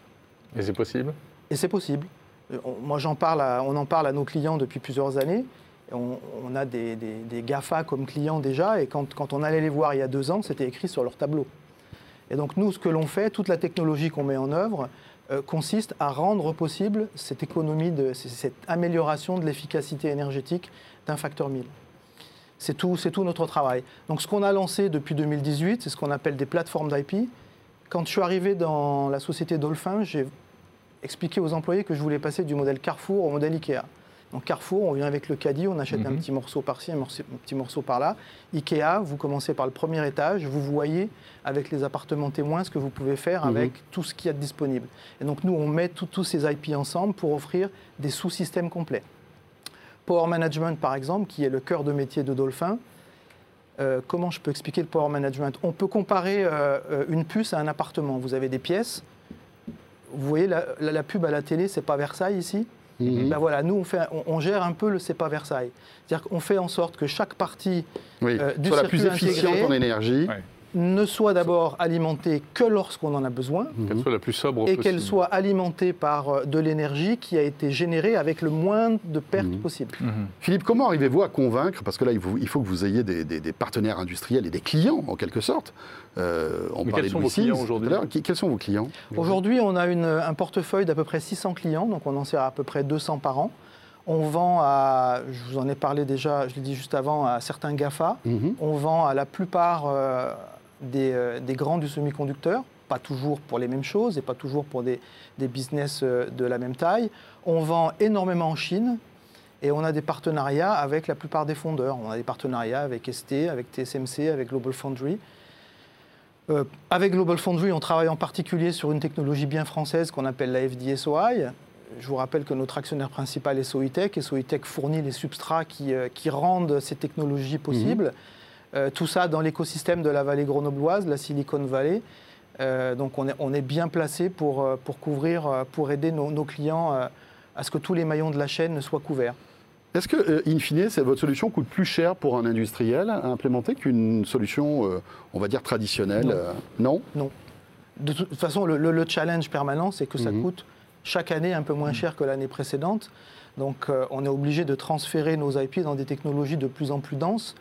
Et c'est possible? Et c'est possible. Euh, on- Moi, j'en parle à- on en parle à nos clients depuis plusieurs années. On, on a des, des- des GAFA comme clients déjà, et quand, quand on allait les voir il y a deux ans, c'était écrit sur leur tableau. Et donc nous, ce que l'on fait, toute la technologie qu'on met en œuvre, euh, consiste à rendre possible cette économie, de, cette amélioration de l'efficacité énergétique d'un facteur 1000. C'est tout, c'est tout notre travail. Donc ce qu'on a lancé depuis 2018, c'est ce qu'on appelle des plateformes d'IP. Quand je suis arrivé dans la société Dolphin, j'ai expliqué aux employés que je voulais passer du modèle Carrefour au modèle Ikea. Donc Carrefour, on vient avec le caddie, on achète un Mhm. petit morceau par-ci, un, petit morceau par-là. Ikea, vous commencez par le premier étage, vous voyez avec les appartements témoins ce que vous pouvez faire Mhm. avec tout ce qu'il y a de disponible. Et donc nous, on met tous ces IP ensemble pour offrir des sous-systèmes complets. Power Management, par exemple, qui est le cœur de métier de Dolphin. Euh, comment je peux expliquer le Power Management? On peut comparer euh, euh, une puce à un appartement. Vous avez des pièces. Vous voyez la, la- la pub à la télé, c'est pas Versailles ici? Ben voilà, nous on, fait, on, on gère un peu le c'est pas Versailles. C'est-à-dire qu'on fait en sorte que chaque partie Oui, euh, du soit la plus circuit efficiente intégré. en énergie. Ouais. Ne soit d'abord alimentée que lorsqu'on en a besoin Qu'elle soit la plus sobre et possible. qu'elle soit alimentée par euh, de l'énergie qui a été générée avec le moins de pertes Mhm. possible. Mhm. Philippe, comment arrivez-vous à convaincre Parce que là, il faut, il faut que vous ayez des, des- des partenaires industriels et des clients, en quelque sorte. Euh, on Mais parlait quels sont de vos clients aujourd'hui Quels sont vos clients Aujourd'hui, on a une- un portefeuille d'à peu près 600 clients, donc on en sert à peu près 200 par an. On vend à, je vous en ai parlé déjà, je l'ai dit juste avant, à certains GAFA. Mhm. On vend à la plupart euh, des, euh, des grands du semi-conducteur, pas toujours pour les mêmes choses et pas toujours pour des, business euh, de la même taille. On vend énormément en Chine et on a des partenariats avec la plupart des fondeurs. On a des partenariats avec ST, avec TSMC, avec Global Foundry. Euh, avec Global Foundry, on travaille en particulier sur une technologie bien française qu'on appelle la FDSOI. Je vous rappelle que notre actionnaire principal est Soitec et Soitec fournit les substrats qui, qui rendent ces technologies possibles. Euh, tout ça dans l'écosystème de la vallée grenobloise, la Silicon Valley. Euh, donc on est, on est bien placé pour, euh, pour couvrir, pour aider nos, nos clients à ce que tous les maillons de la chaîne soient couverts. Est-ce que, in fine, votre solution coûte plus cher pour un industriel à implémenter qu'une solution, on va dire, traditionnelle Non. Non? De toute façon, le, le- le challenge permanent, c'est que ça Mhm. coûte chaque année un peu moins cher que l'année précédente. Donc on est obligé de transférer nos IP dans des technologies de plus en plus denses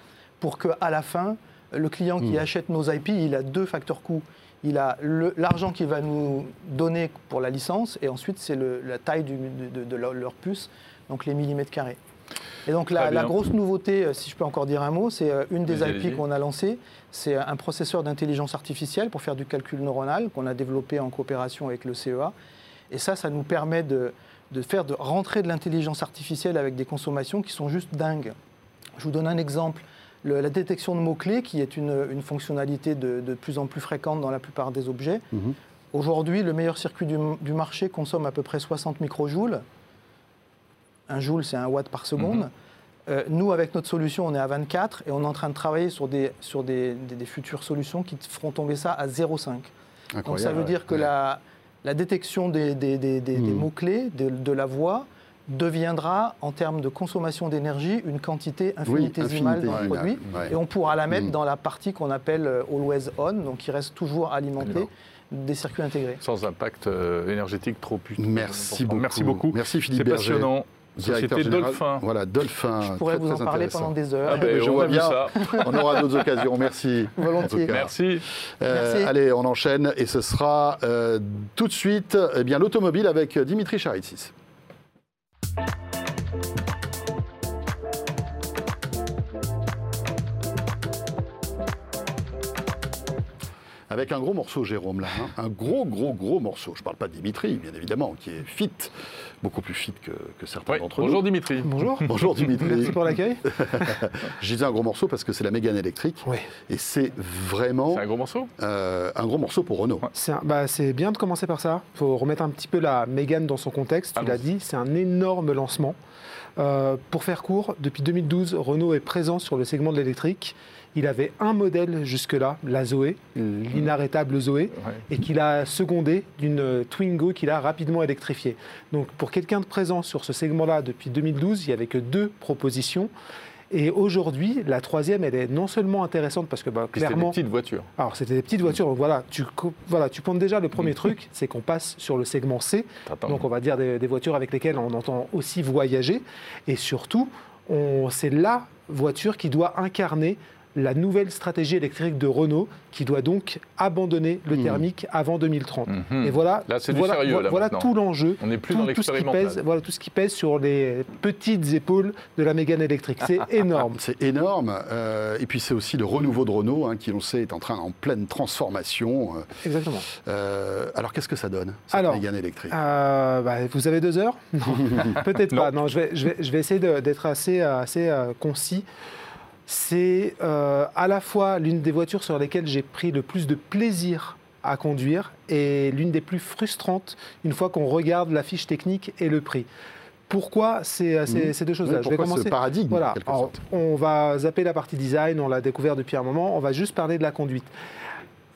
pour qu'à la fin, le client qui Mhm. achète nos IP, il a deux facteurs coûts. Il a l'argent qu'il va nous donner pour la licence et ensuite c'est la taille du- de, de- de leur, puce, donc les millimètres carrés. Et donc la, grosse nouveauté, euh, si je peux encore dire un mot, c'est euh, une des IP qu'on a lancées, c'est un processeur d'intelligence artificielle pour faire du calcul neuronal qu'on a développé en coopération avec le CEA. Et ça, ça nous permet de, de faire de rentrer de l'intelligence artificielle avec des consommations qui sont juste dingues. Je vous donne un exemple. Le- la détection de mots-clés, qui est une, une fonctionnalité de, de plus en plus fréquente dans la plupart des objets. Mhm. Aujourd'hui, le meilleur circuit du, du marché consomme à peu près 60 microjoules. Un joule, c'est un watt par seconde. Mhm. Euh, nous, avec notre solution, on est à 24 et on est en train de travailler sur des, sur des, des- des futures solutions qui feront tomber ça à 0,5. Donc ça veut dire que la, la détection des, Mhm. mots-clés, de, de la voix, deviendra, en termes de consommation d'énergie, une quantité infinitésimale dans le infinitésimale, produit. ouais. Et on pourra la mettre Mhm. dans la partie qu'on appelle euh, always on, donc qui reste toujours alimentée des circuits intégrés. Sans impact euh, énergétique trop puissant. Merci beaucoup. Merci beaucoup. Merci Philippe C'est passionnant. général. Dolphin. Voilà, Dolphin. Je pourrais très, vous en parler pendant des heures. Ah ben, je on vois bien. ça. On aura d'autres occasions. Merci. Volontiers. Euh, Merci. allez, on enchaîne et ce sera euh, tout de suite eh bien l'automobile avec Dimitri Charitsis. Avec un gros morceau, Jérôme, là. hein. Un gros, gros, gros morceau. Je ne parle pas de Dimitri, bien évidemment, qui est fit, beaucoup plus fit que, que certains Oui, d'entre Bonjour nous. Dimitri. Bonjour. Bonjour Dimitri. Merci pour l'accueil. Je disais un gros morceau parce que c'est la Mégane électrique. Oui. Et c'est vraiment C'est un gros morceau euh, un gros morceau pour Renault. C'est un- bah, c'est bien de commencer par ça. Il faut remettre un petit peu la Mégane dans son contexte. Tu l'as dit, c'est un énorme lancement. Euh, pour faire court, depuis 2012, Renault est présent sur le segment de l'électrique. Il avait un modèle jusque-là, la Zoé, l'inarrêtable Zoé, Ouais. et qu'il a secondé d'une euh, Twingo qu'il a rapidement électrifiée. Donc pour quelqu'un de présent sur ce segment-là depuis 2012, il n'y avait que deux propositions. Et aujourd'hui, la troisième, elle est non seulement intéressante parce que bah, Puis C'était des clairement, petites voitures. alors, c'était des petites voitures. Donc, voilà, tu, voilà, tu pointes déjà le premier truc, c'est qu'on passe sur le segment C. Donc, on va dire des, des voitures avec lesquelles on entend aussi voyager. Et surtout, c'est la voiture qui doit incarner la nouvelle stratégie électrique de Renault, qui doit donc abandonner le Mhm. thermique avant 2030. Mhm. Et voilà, Là, c'est du voilà, sérieux, voilà, là, voilà maintenant. tout l'enjeu. On n'est plus Tout, dans tout ce qui l'expérimental. pèse, voilà tout ce qui pèse sur les petites épaules de la Mégane électrique. C'est énorme. C'est énorme. euh, et puis c'est aussi le renouveau de Renault, hein, qui on sait est en train en pleine transformation. euh, Exactement. euh, alors qu'est-ce que ça donne, cette Alors, Mégane électrique? Euh, bah, vous avez deux heures? Peut-être pas. Non, je vais, je vais, je vais essayer d'être assez, assez concis. C'est euh, à la fois l'une des voitures sur lesquelles j'ai pris le plus de plaisir à conduire et l'une des plus frustrantes une fois qu'on regarde la fiche technique et le prix. Pourquoi ces, euh, ces- Mhm. ces deux choses-là? Oui, Je vais ce commencer. paradigme, en Voilà. quelque Alors, sorte? on va zapper la partie design, on l'a découvert depuis un moment. On va juste parler de la conduite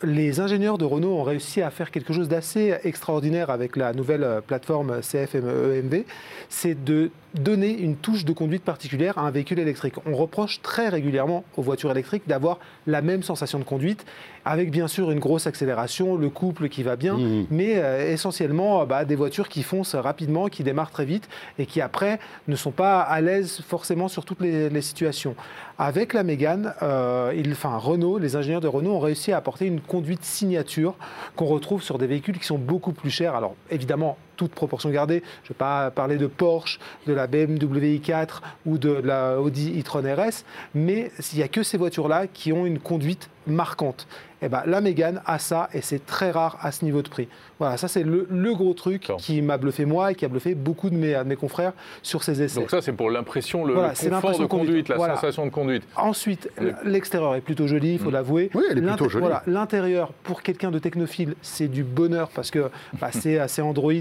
les ingénieurs de Renault ont réussi à faire quelque chose d'assez extraordinaire avec la nouvelle euh, plateforme CFM-EMV, c'est de donner une touche de conduite particulière à un véhicule électrique. On reproche très régulièrement aux voitures électriques d'avoir la même sensation de conduite, avec bien sûr une grosse accélération, le couple qui va bien, Mhm. mais euh, essentiellement euh, bah, des voitures qui foncent rapidement, qui démarrent très vite et qui après ne sont pas à l'aise forcément sur toutes les, les situations. Avec la Mégane, euh, il- enfin, Renault, les ingénieurs de Renault ont réussi à apporter une conduite signature qu'on retrouve sur des véhicules qui sont beaucoup plus chers. Alors évidemment, toute proportion gardée, je ne vais pas parler de Porsche, de la BMW i4 ou de la Audi e-tron RS, mais il n'y a que ces voitures-là qui ont une conduite marquante. Eh ben, la Mégane a ça et c'est très rare à ce niveau de prix. Voilà, ça c'est le, le gros truc qui m'a bluffé moi et qui a bluffé beaucoup de mes, de mes confrères sur ces essais. Donc ça, c'est pour l'impression, le, Voilà, le confort de conduite. conduite, la Voilà. sensation de conduite. Ensuite, l'extérieur est plutôt joli, il faut l'avouer. Oui, elle est plutôt jolie. Voilà, l'intérieur, pour quelqu'un de technophile, c'est du bonheur parce que bah, c'est c'est Android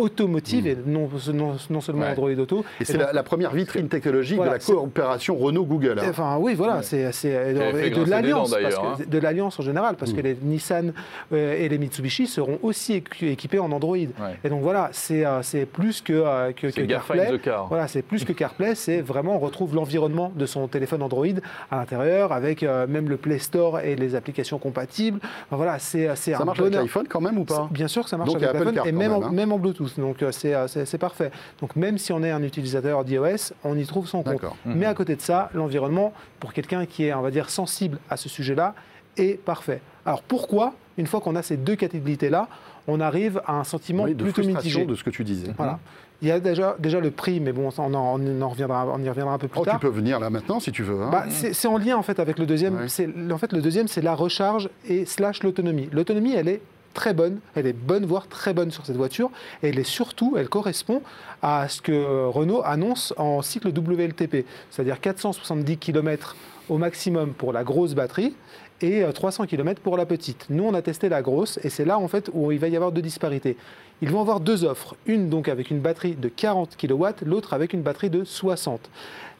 automotive et non, non, non seulement Ouais. Android auto. Et c'est la, la première vitrine technologique Voilà, de la coopération Renault-Google. hein. Enfin oui, voilà, Ouais. c'est c'est- de l'alliance, hein. de l'alliance en général, parce que les Nissan euh, et les Mitsubishi seront aussi équ- équipés en Android. Et donc voilà, c'est euh, c'est plus que, euh, que, CarPlay. the car. Voilà, c'est plus que CarPlay, c'est vraiment on retrouve l'environnement de son téléphone Android à l'intérieur, avec même le Play Store et les applications compatibles. Enfin, voilà, c'est c'est Ça un marche avec bonheur. l'iPhone quand même ou pas? Bien sûr que ça marche Donc, avec l'iPhone et même, en, hein. même en Bluetooth. Donc euh, c'est euh, c'est- c'est parfait. Donc même si on est un utilisateur d'iOS, on y trouve son compte. D'accord. Mais à côté de ça, l'environnement, pour quelqu'un qui est, on va dire, sensible à ce sujet-là, est parfait. Alors pourquoi, une fois qu'on a ces deux catégories-là, on arrive à un sentiment Oui, de plutôt mitigé? de ce que tu disais. Voilà. Il y a déjà, déjà le prix, mais bon, on, en, on en reviendra, on y reviendra un peu plus Oh, tu tard. peux venir là maintenant si tu veux. hein. Bah, c'est c'est en lien en fait avec le deuxième. Ouais. C'est en fait le deuxième, c'est la recharge et slash l'autonomie. L'autonomie, elle est très bonne, elle est bonne voire très bonne sur cette voiture et elle est surtout, elle correspond à ce que euh, Renault annonce en cycle WLTP, c'est-à-dire 470 km au maximum pour la grosse batterie et euh, 300 km pour la petite. Nous, on a testé la grosse et c'est là en fait où il va y avoir deux disparités. Ils vont avoir deux offres, une donc avec une batterie de 40 kW, l'autre avec une batterie de 60.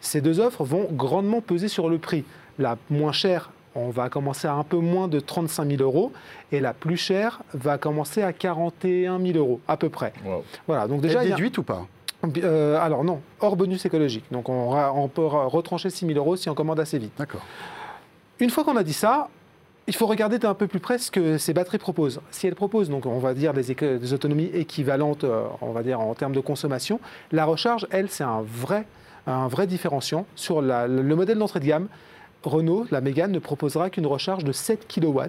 Ces deux offres vont grandement peser sur le prix. La moins chère, on va commencer à un peu moins de 35 000 euros et la plus chère va commencer à 41 000 euros à peu près. Wow. Voilà, donc Déjà, il y a- déduite ou pas? Euh, alors non, hors bonus écologique. Donc on, peut ra- retrancher 6 000 euros si on commande assez vite. D'accord. Une fois qu'on a dit ça, il faut regarder d'un peu plus près ce que ces batteries proposent. Si elles proposent, donc on va dire des, autonomies équivalentes, euh, on va dire en termes de consommation, la recharge, elle, c'est un vrai, un vrai différenciant sur la- le modèle d'entrée de gamme. Renault, la Mégane, ne proposera qu'une recharge de 7 kW,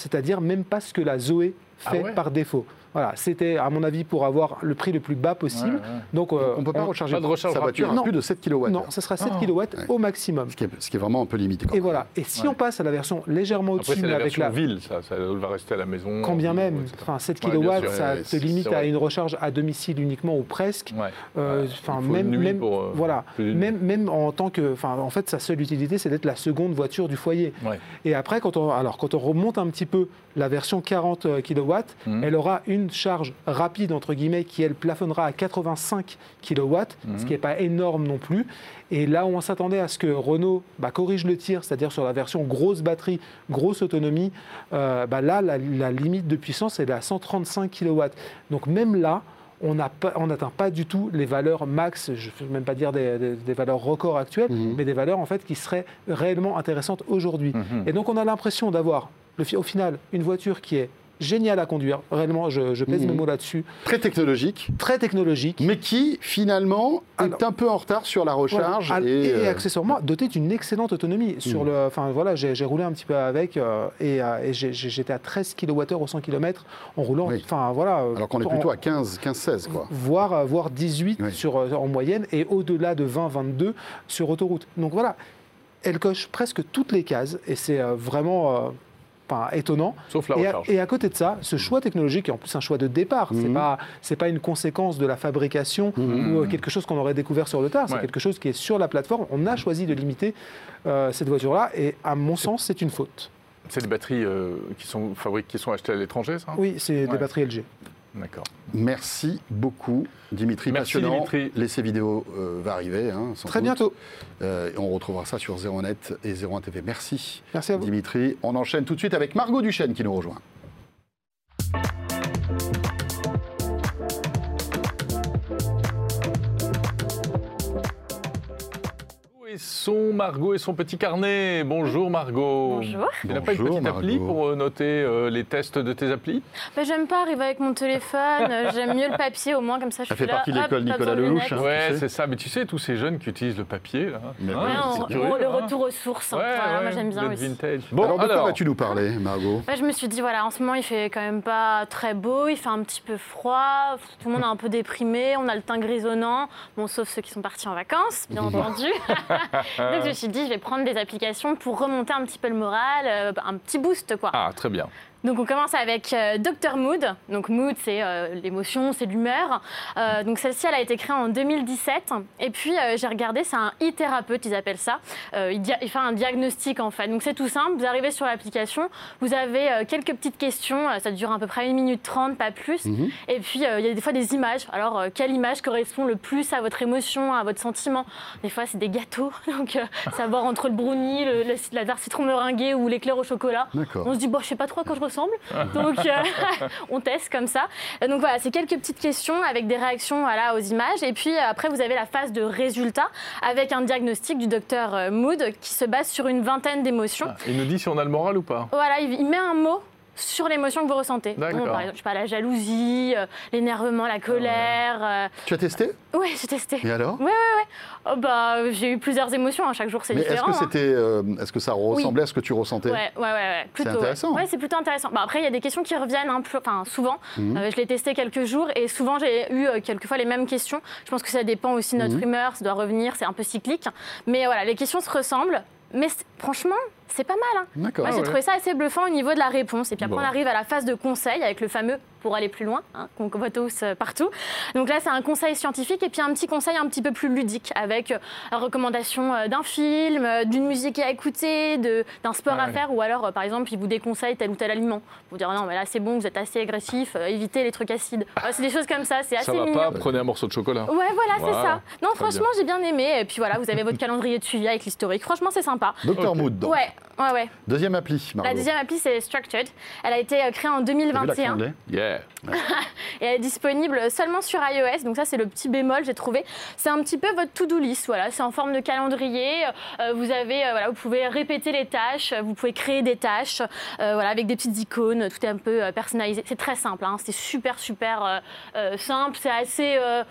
c'est-à-dire même pas ce que la Zoé Ah fait ouais par défaut. Voilà, c'était à mon avis pour avoir le prix le plus bas possible. Ouais, ouais. Donc, euh, On ne peut pas on- recharger pas de recharge sa voiture à rapide. plus de 7 kW. Non, ce sera 7 Ah. kW Ouais. au maximum. Ce qui, est, ce qui est vraiment un peu limité. quand Et même. voilà. Et si Ouais. on passe à la version légèrement au-dessus, mais la avec la, ville, ça, ça va rester à la maison. quand bien en même, enfin 7 Ouais, bien kW, sûr, ça te limite à une recharge à domicile uniquement ou presque. Euh, même, pour, euh, voilà, même, même en tant que, enfin, en fait, sa seule utilité, c'est d'être la seconde voiture du foyer. Ouais. Et après, quand on, alors, quand on remonte un petit peu la version 40 kW, Mhm. elle aura une charge rapide, entre guillemets, qui, elle, plafonnera à 85 kW, Mhm. ce qui n'est pas énorme non plus. Et là où on s'attendait à ce que Renault bah, corrige le tir, c'est-à-dire sur la version grosse batterie, grosse autonomie, euh, bah, là, la, la limite de puissance, elle est à 135 kW. Donc même là, on n'atteint pas du tout les valeurs max, je ne veux même pas dire des, des- des valeurs records actuelles, Mhm. mais des valeurs en fait qui seraient réellement intéressantes aujourd'hui. Mhm. Et donc on a l'impression d'avoir, au final, une voiture qui est géniale à conduire, réellement, je, je pèse Mhm. mes mots là-dessus, Très technologique, très technologique. mais qui finalement est un peu en retard sur la recharge. Voilà. Et, et, euh, accessoirement doté d'une excellente autonomie. Sur Mm. le, enfin voilà, j'ai roulé un petit peu avec euh, et, euh, et j'étais à 13 kWh au 100 km en roulant. Oui. Enfin voilà. alors qu'on est en- plutôt à 15, 15 16 quoi. voire, voire 18 Oui. sur, en moyenne et au-delà de 20-22 sur autoroute. Donc voilà, elle coche presque toutes les cases et c'est vraiment enfin, étonnant. Sauf la Et à, recharge. et à côté de ça, ce choix technologique est en plus un choix de départ. C'est Mhm. pas c'est pas une conséquence de la fabrication Mhm. ou euh, quelque chose qu'on aurait découvert sur le tard. C'est quelque chose qui est sur la plateforme. On a choisi de limiter euh, cette voiture-là et à mon sens, c'est une faute. C'est des batteries euh, qui sont fabriquées, qui sont achetées à l'étranger, ça? Oui, c'est des batteries LG. D'accord. Merci beaucoup, Dimitri. Merci, Passionnant. Dimitri. L'essai vidéo euh, va arriver. hein, sans Très doute. bientôt. Euh, et on retrouvera ça sur 01net et 01 TV. Merci, Merci à vous. Dimitri. On enchaîne tout de suite avec Margot Duchesne qui nous rejoint. Son Margot et son petit carnet. Bonjour Margot. Bonjour. Tu n'as pas une petite appli Margot. pour euh, noter euh, les tests de tes applis? Bah, j'aime pas arriver avec mon téléphone, j'aime mieux le papier au moins comme ça je Ça suis fait là, partie de l'école Nicolas Lelouch, hein. Ouais, tu sais. c'est ça. Mais tu sais, tous ces jeunes qui utilisent le papier, là. Mais hein, oui, Ouais, c'est on- curieux, le hein. retour aux sources, hein. Ouais, Voilà, moi ouais, j'aime bien aussi. vintage. alors, de quoi vas-tu nous parler, Margot? Ouais, je me suis dit, voilà, en ce moment il fait quand même pas très beau, il fait un petit peu froid, tout le monde est un peu déprimé, on a le teint grisonnant, bon, sauf ceux qui sont partis en vacances, bien entendu. Donc je me suis dit, je vais prendre des applications pour remonter un petit peu le moral, euh, un petit boost quoi. Ah, très bien. Donc on commence avec euh, Dr Mood. Donc Mood, c'est euh, l'émotion, c'est l'humeur. Euh, donc celle-ci, elle a été créée en 2017. Et puis euh, j'ai regardé, c'est un e-thérapeute, ils appellent ça. Il, fait un diagnostic en fait. Donc c'est tout simple. Vous arrivez sur l'application, vous avez quelques petites questions. Ça dure à peu près 1 minute 30, pas plus. Et puis il y a des fois des images. Alors quelle image correspond le plus à votre émotion, à votre sentiment? Des fois c'est des gâteaux. Donc savoir entre le brownie, le, le- la tarte citron meringuée ou l'éclair au chocolat. On se dit, bon, je sais pas trop quoi je ressemble. Donc, euh, on teste comme ça. Donc, voilà, c'est quelques petites questions avec des réactions voilà, aux images. Et puis, euh, après, vous avez la phase de résultat avec un diagnostic du docteur euh, Mood qui se base sur une vingtaine d'émotions. Ah, Il nous dit si on a le moral ou pas. Voilà, il, il met un mot sur l'émotion que vous ressentez. D'accord. par exemple, je sais pas, la jalousie, euh, l'énervement, la colère. euh, Tu as testé? Ouais, j'ai testé. Et alors? Ouais, ouais. Oh, bah, j'ai eu plusieurs émotions. hein. Chaque jour, c'est Mais est-ce différent. que hein. c'était, euh, est-ce que ça ressemblait à ce que tu ressentais? Ouais, ouais, ouais, ouais. Plutôt, ouais. intéressant. Ouais, c'est plutôt intéressant. Bah, après, il y a des questions qui reviennent un peu, enfin souvent. Mhm. Je l'ai testé quelques jours et souvent j'ai eu quelquefois les mêmes questions. Je pense que ça dépend aussi de notre Mhm. humeur, ça doit revenir, c'est un peu cyclique. Mais voilà, les questions se ressemblent. Mais c'est- franchement, c'est pas mal. hein. Moi, j'ai ouais. trouvé ça assez bluffant au niveau de la réponse. Et puis après, Bon. on arrive à la phase de conseil avec le fameux pour aller plus loin, hein, qu'on voit tous euh, partout. Donc là, c'est un conseil scientifique et puis un petit conseil un petit peu plus ludique avec euh, la recommandation euh, d'un film, euh, d'une musique à écouter, de- d'un sport Ah à faire ou alors, euh, par exemple, il vous déconseille tel ou tel aliment. Vous dire non, mais là, c'est bon, vous êtes assez agressif, euh, évitez les trucs acides. Voilà, c'est des choses comme ça, c'est assez Ça va mignon. pas, prenez un morceau de chocolat. Ouais, voilà, c'est Voilà. ça. Non, Très franchement, j'ai bien aimé. Et puis voilà, vous avez votre calendrier de suivi avec l'historique. Franchement, c'est sympa. Docteur. Mood. Ouais, ouais, ouais. Deuxième appli, Margot. La deuxième appli, c'est Structured. Elle a été euh, créée en T'as vu l'accent 2021 anglais? Yeah. et elle est disponible seulement sur iOS. Donc ça, c'est le petit bémol, j'ai trouvé. C'est un petit peu votre to-do list. Voilà, c'est en forme de calendrier. Euh, vous avez, euh, voilà, vous pouvez répéter les tâches, vous pouvez créer des tâches, euh, voilà, avec des petites icônes. Tout est un peu euh, personnalisé. C'est très simple. Hein, c'est super, super euh, euh, simple. C'est assez, euh,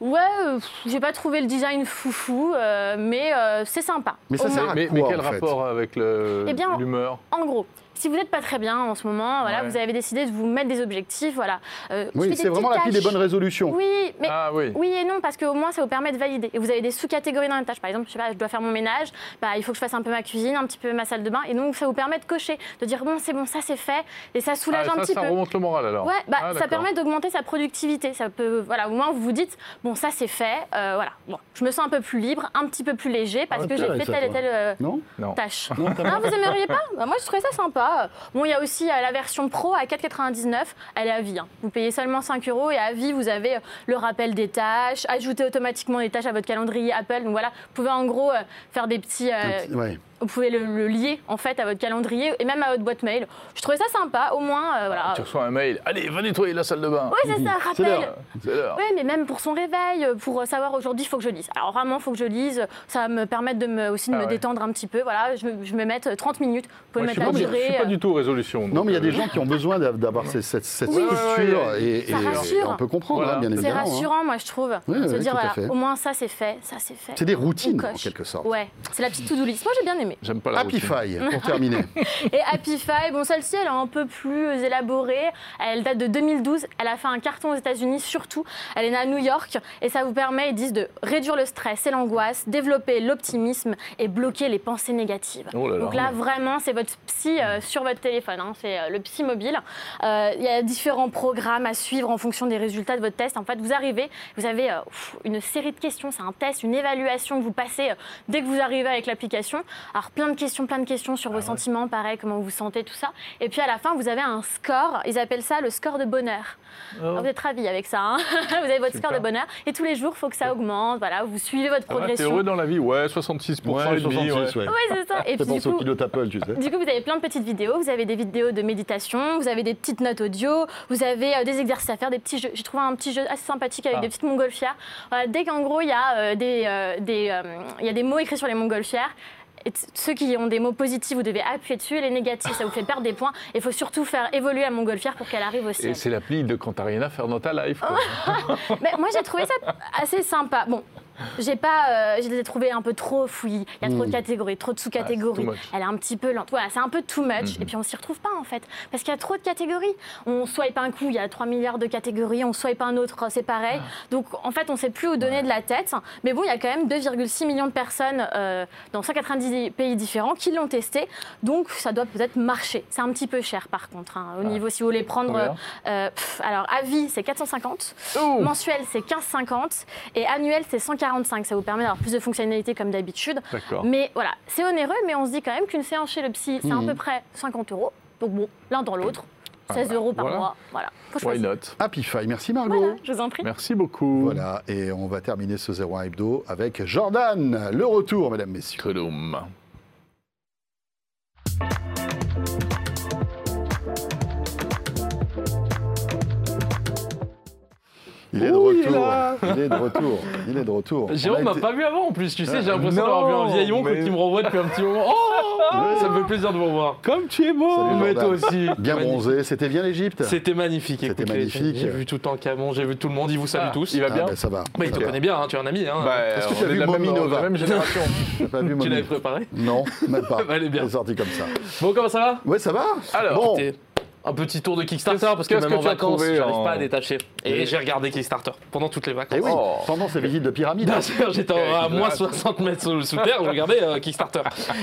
ouais, euh, j'ai pas trouvé le design foufou, euh, mais euh, c'est sympa. Mais ça sert à Mais, quoi, mais quel en fait rapport avec le- Eh bien, l'humeur. En gros, si vous n'êtes pas très bien en ce moment, voilà, Ouais. vous avez décidé de vous mettre des objectifs, voilà. Euh, Oui, c'est vraiment petites l'appli des bonnes résolutions. Oui, mais Ah oui. oui et non, parce qu'au moins ça vous permet de valider. Et vous avez des sous-catégories dans les tâches. Par exemple, je sais pas, je dois faire mon ménage, bah, il faut que je fasse un peu ma cuisine, un petit peu ma salle de bain. Et donc ça vous permet de cocher, de dire bon, c'est bon, ça c'est fait. Et ça soulage Ah, un ça, petit ça peu. remonte le moral alors. Ouais, bah, Ah, ça permet d'augmenter sa productivité. Ça peut, voilà, au moins vous vous dites, bon, ça c'est fait, euh, voilà. Bon, je me sens un peu plus libre, un petit peu plus léger parce que j'ai fait ça, telle et telle euh, Non? tâche. Non, vous aimeriez pas? Bah, Moi, je trouvais ça sympa. Bon, il y a aussi la version pro à 4,99. Elle est à vie. hein. Vous payez seulement 5 euros et à vie, vous avez euh, le rappel des tâches, ajouter automatiquement les tâches à votre calendrier Apple. Donc voilà, vous pouvez en gros euh, faire des petits. euh. Vous pouvez le, le lier en fait à votre calendrier et même à votre boîte mail. Je trouvais ça sympa. Au moins, euh, voilà. Tu reçois un mail. Allez, va nettoyer la salle de bain. Oui, c'est ça, C'est rappel. l'heure. C'est l'heure. Oui, mais même pour son réveil, euh, pour savoir aujourd'hui, il faut que je lise. Alors vraiment, il faut que je lise. Ça va me permettre de me, aussi de Ah me ouais. détendre un petit peu. Voilà, je, me- je me mets 30 minutes. Vous pouvez Moi, je mettre pas, je suis pas euh, du tout résolution. Non, mais il y a des euh, gens qui ont besoin d'av- d'avoir cette, cette, cette Oui. structure Ouais, ouais, et, Ça et- rassure. et on peut comprendre, Voilà. hein, bien C'est évidemment. hein. rassurant, moi, je trouve. Se dire, à voilà, au moins ça c'est fait, ça c'est fait. C'est des routines, en quelque sorte. Ouais, c'est la petite to-do list. Moi, j'ai bien aimé. J'aime pas la routine. Happify, pour terminer. Et Happify, bon, celle-ci, elle est un peu plus élaborée. Elle date de 2012. Elle a fait un carton aux États-Unis, surtout. Elle est née à New York. Et ça vous permet, ils disent, de réduire le stress et l'angoisse, développer l'optimisme et bloquer les pensées négatives. Oh là là. Donc là, vraiment, c'est votre psy euh, sur votre téléphone. hein. C'est euh, le psy mobile. Euh, Il y a différents programmes à suivre en fonction des résultats de votre test. En fait, vous arrivez, vous avez euh, une série de questions. C'est un test, une évaluation que vous passez euh, dès que vous arrivez avec l'application. Alors, plein de questions, plein de questions sur vos sentiments, pareil, comment vous vous sentez, tout ça. Et puis, à la fin, vous avez un score. Ils appellent ça le score de bonheur. Alors, vous êtes ravis avec ça. hein vous avez votre Super. score de bonheur. Et tous les jours, il faut que ça augmente. Voilà, vous suivez votre Ah ouais, T'es progression. heureux dans la vie Ouais, 66% et demi. ouais. ouais. Oui, c'est ça. Et puis, du coup, Apple, tu sais. du coup, vous avez plein de petites vidéos. Vous avez des vidéos de méditation, vous avez des petites notes audio, vous avez euh, des exercices à faire, des petits jeux. J'ai trouvé un petit jeu assez sympathique avec Ah. des petites montgolfières. Voilà, dès qu'en gros, il y, a, euh, des, euh, des, euh, il y a des mots écrits sur les montgolfières, et ceux qui ont des mots positifs, vous devez appuyer dessus, et les négatifs, ça vous fait perdre des points. Il faut surtout faire évoluer la montgolfière pour qu'elle arrive au Et c'est l'appli de quand t'as rien à faire dans ta life. quoi. Mais moi, j'ai trouvé ça assez sympa. Bon, j'ai pas, euh, je les ai trouvées un peu trop fouillis. Il y a trop de catégories, trop de Ah, sous-catégories. c'est too much. Elle est un petit peu lente. Voilà, c'est un peu too much. Mhm. Et puis on s'y retrouve pas en fait, parce qu'il y a trop de catégories. On swipe un coup, il y a 3 milliards de catégories. On swipe un autre, c'est pareil. Donc en fait, on sait plus où donner de la tête. Mais bon, il y a quand même 2,6 millions de personnes euh, dans 190 pays différents qui l'ont testé. Donc ça doit peut-être marcher. C'est un petit peu cher par contre. hein, au niveau, si vous voulez prendre, euh, pff, alors à vie, c'est 450. Ouh. Mensuel, c'est 15,50 et annuel, c'est 145. Ça vous permet d'avoir plus de fonctionnalités comme d'habitude. D'accord. Mais voilà, c'est onéreux, mais on se dit quand même qu'une séance chez le psy, c'est à Mhm. peu près 50 euros. Donc bon, l'un dans l'autre, 16 bah, euros par voilà. mois. Voilà, faut Why not? Happify, merci Margot. Voilà, je vous en prie. Merci beaucoup. Voilà, et on va terminer ce 01 hebdo avec Jordan, le retour, mesdames, messieurs. Tudum. Il est de Ouh, il est retour. là. Il est de retour. Il est de retour. Jérôme m'a été- pas vu avant en plus, tu sais, j'ai Euh, l'impression d'avoir vu un vieil oncle mais- qui me renvoie depuis un petit moment. Oh Ça me fait plaisir de vous revoir. Comme tu es beau Salut, Mais toi aussi. Bien bronzé. C'était bien l'Égypte C'était magnifique. C'était magnifique. J'ai vu tout le temps Camon, j'ai vu tout le monde, il vous salue Ah, tous. Il va Ah, bien bah, ça va. Bah, il te connaît bien, hein, tu es un ami. Hein. Bah, Est-ce que tu as vu la Nova même génération. Tu l'avais préparé Non, même pas. Elle est bien. C'est sorti comme ça. Bon, comment ça va? Ouais, ça va Alors, un petit tour de Kickstarter parce que même que en vacances, j'arrive en- pas à détacher. Et j'ai regardé Kickstarter pendant toutes les vacances. Eh oui, Oh. pendant ces visites de pyramide. Bien sûr, j'étais à moins 60 mètres sous, sous terre, je regardais euh, Kickstarter.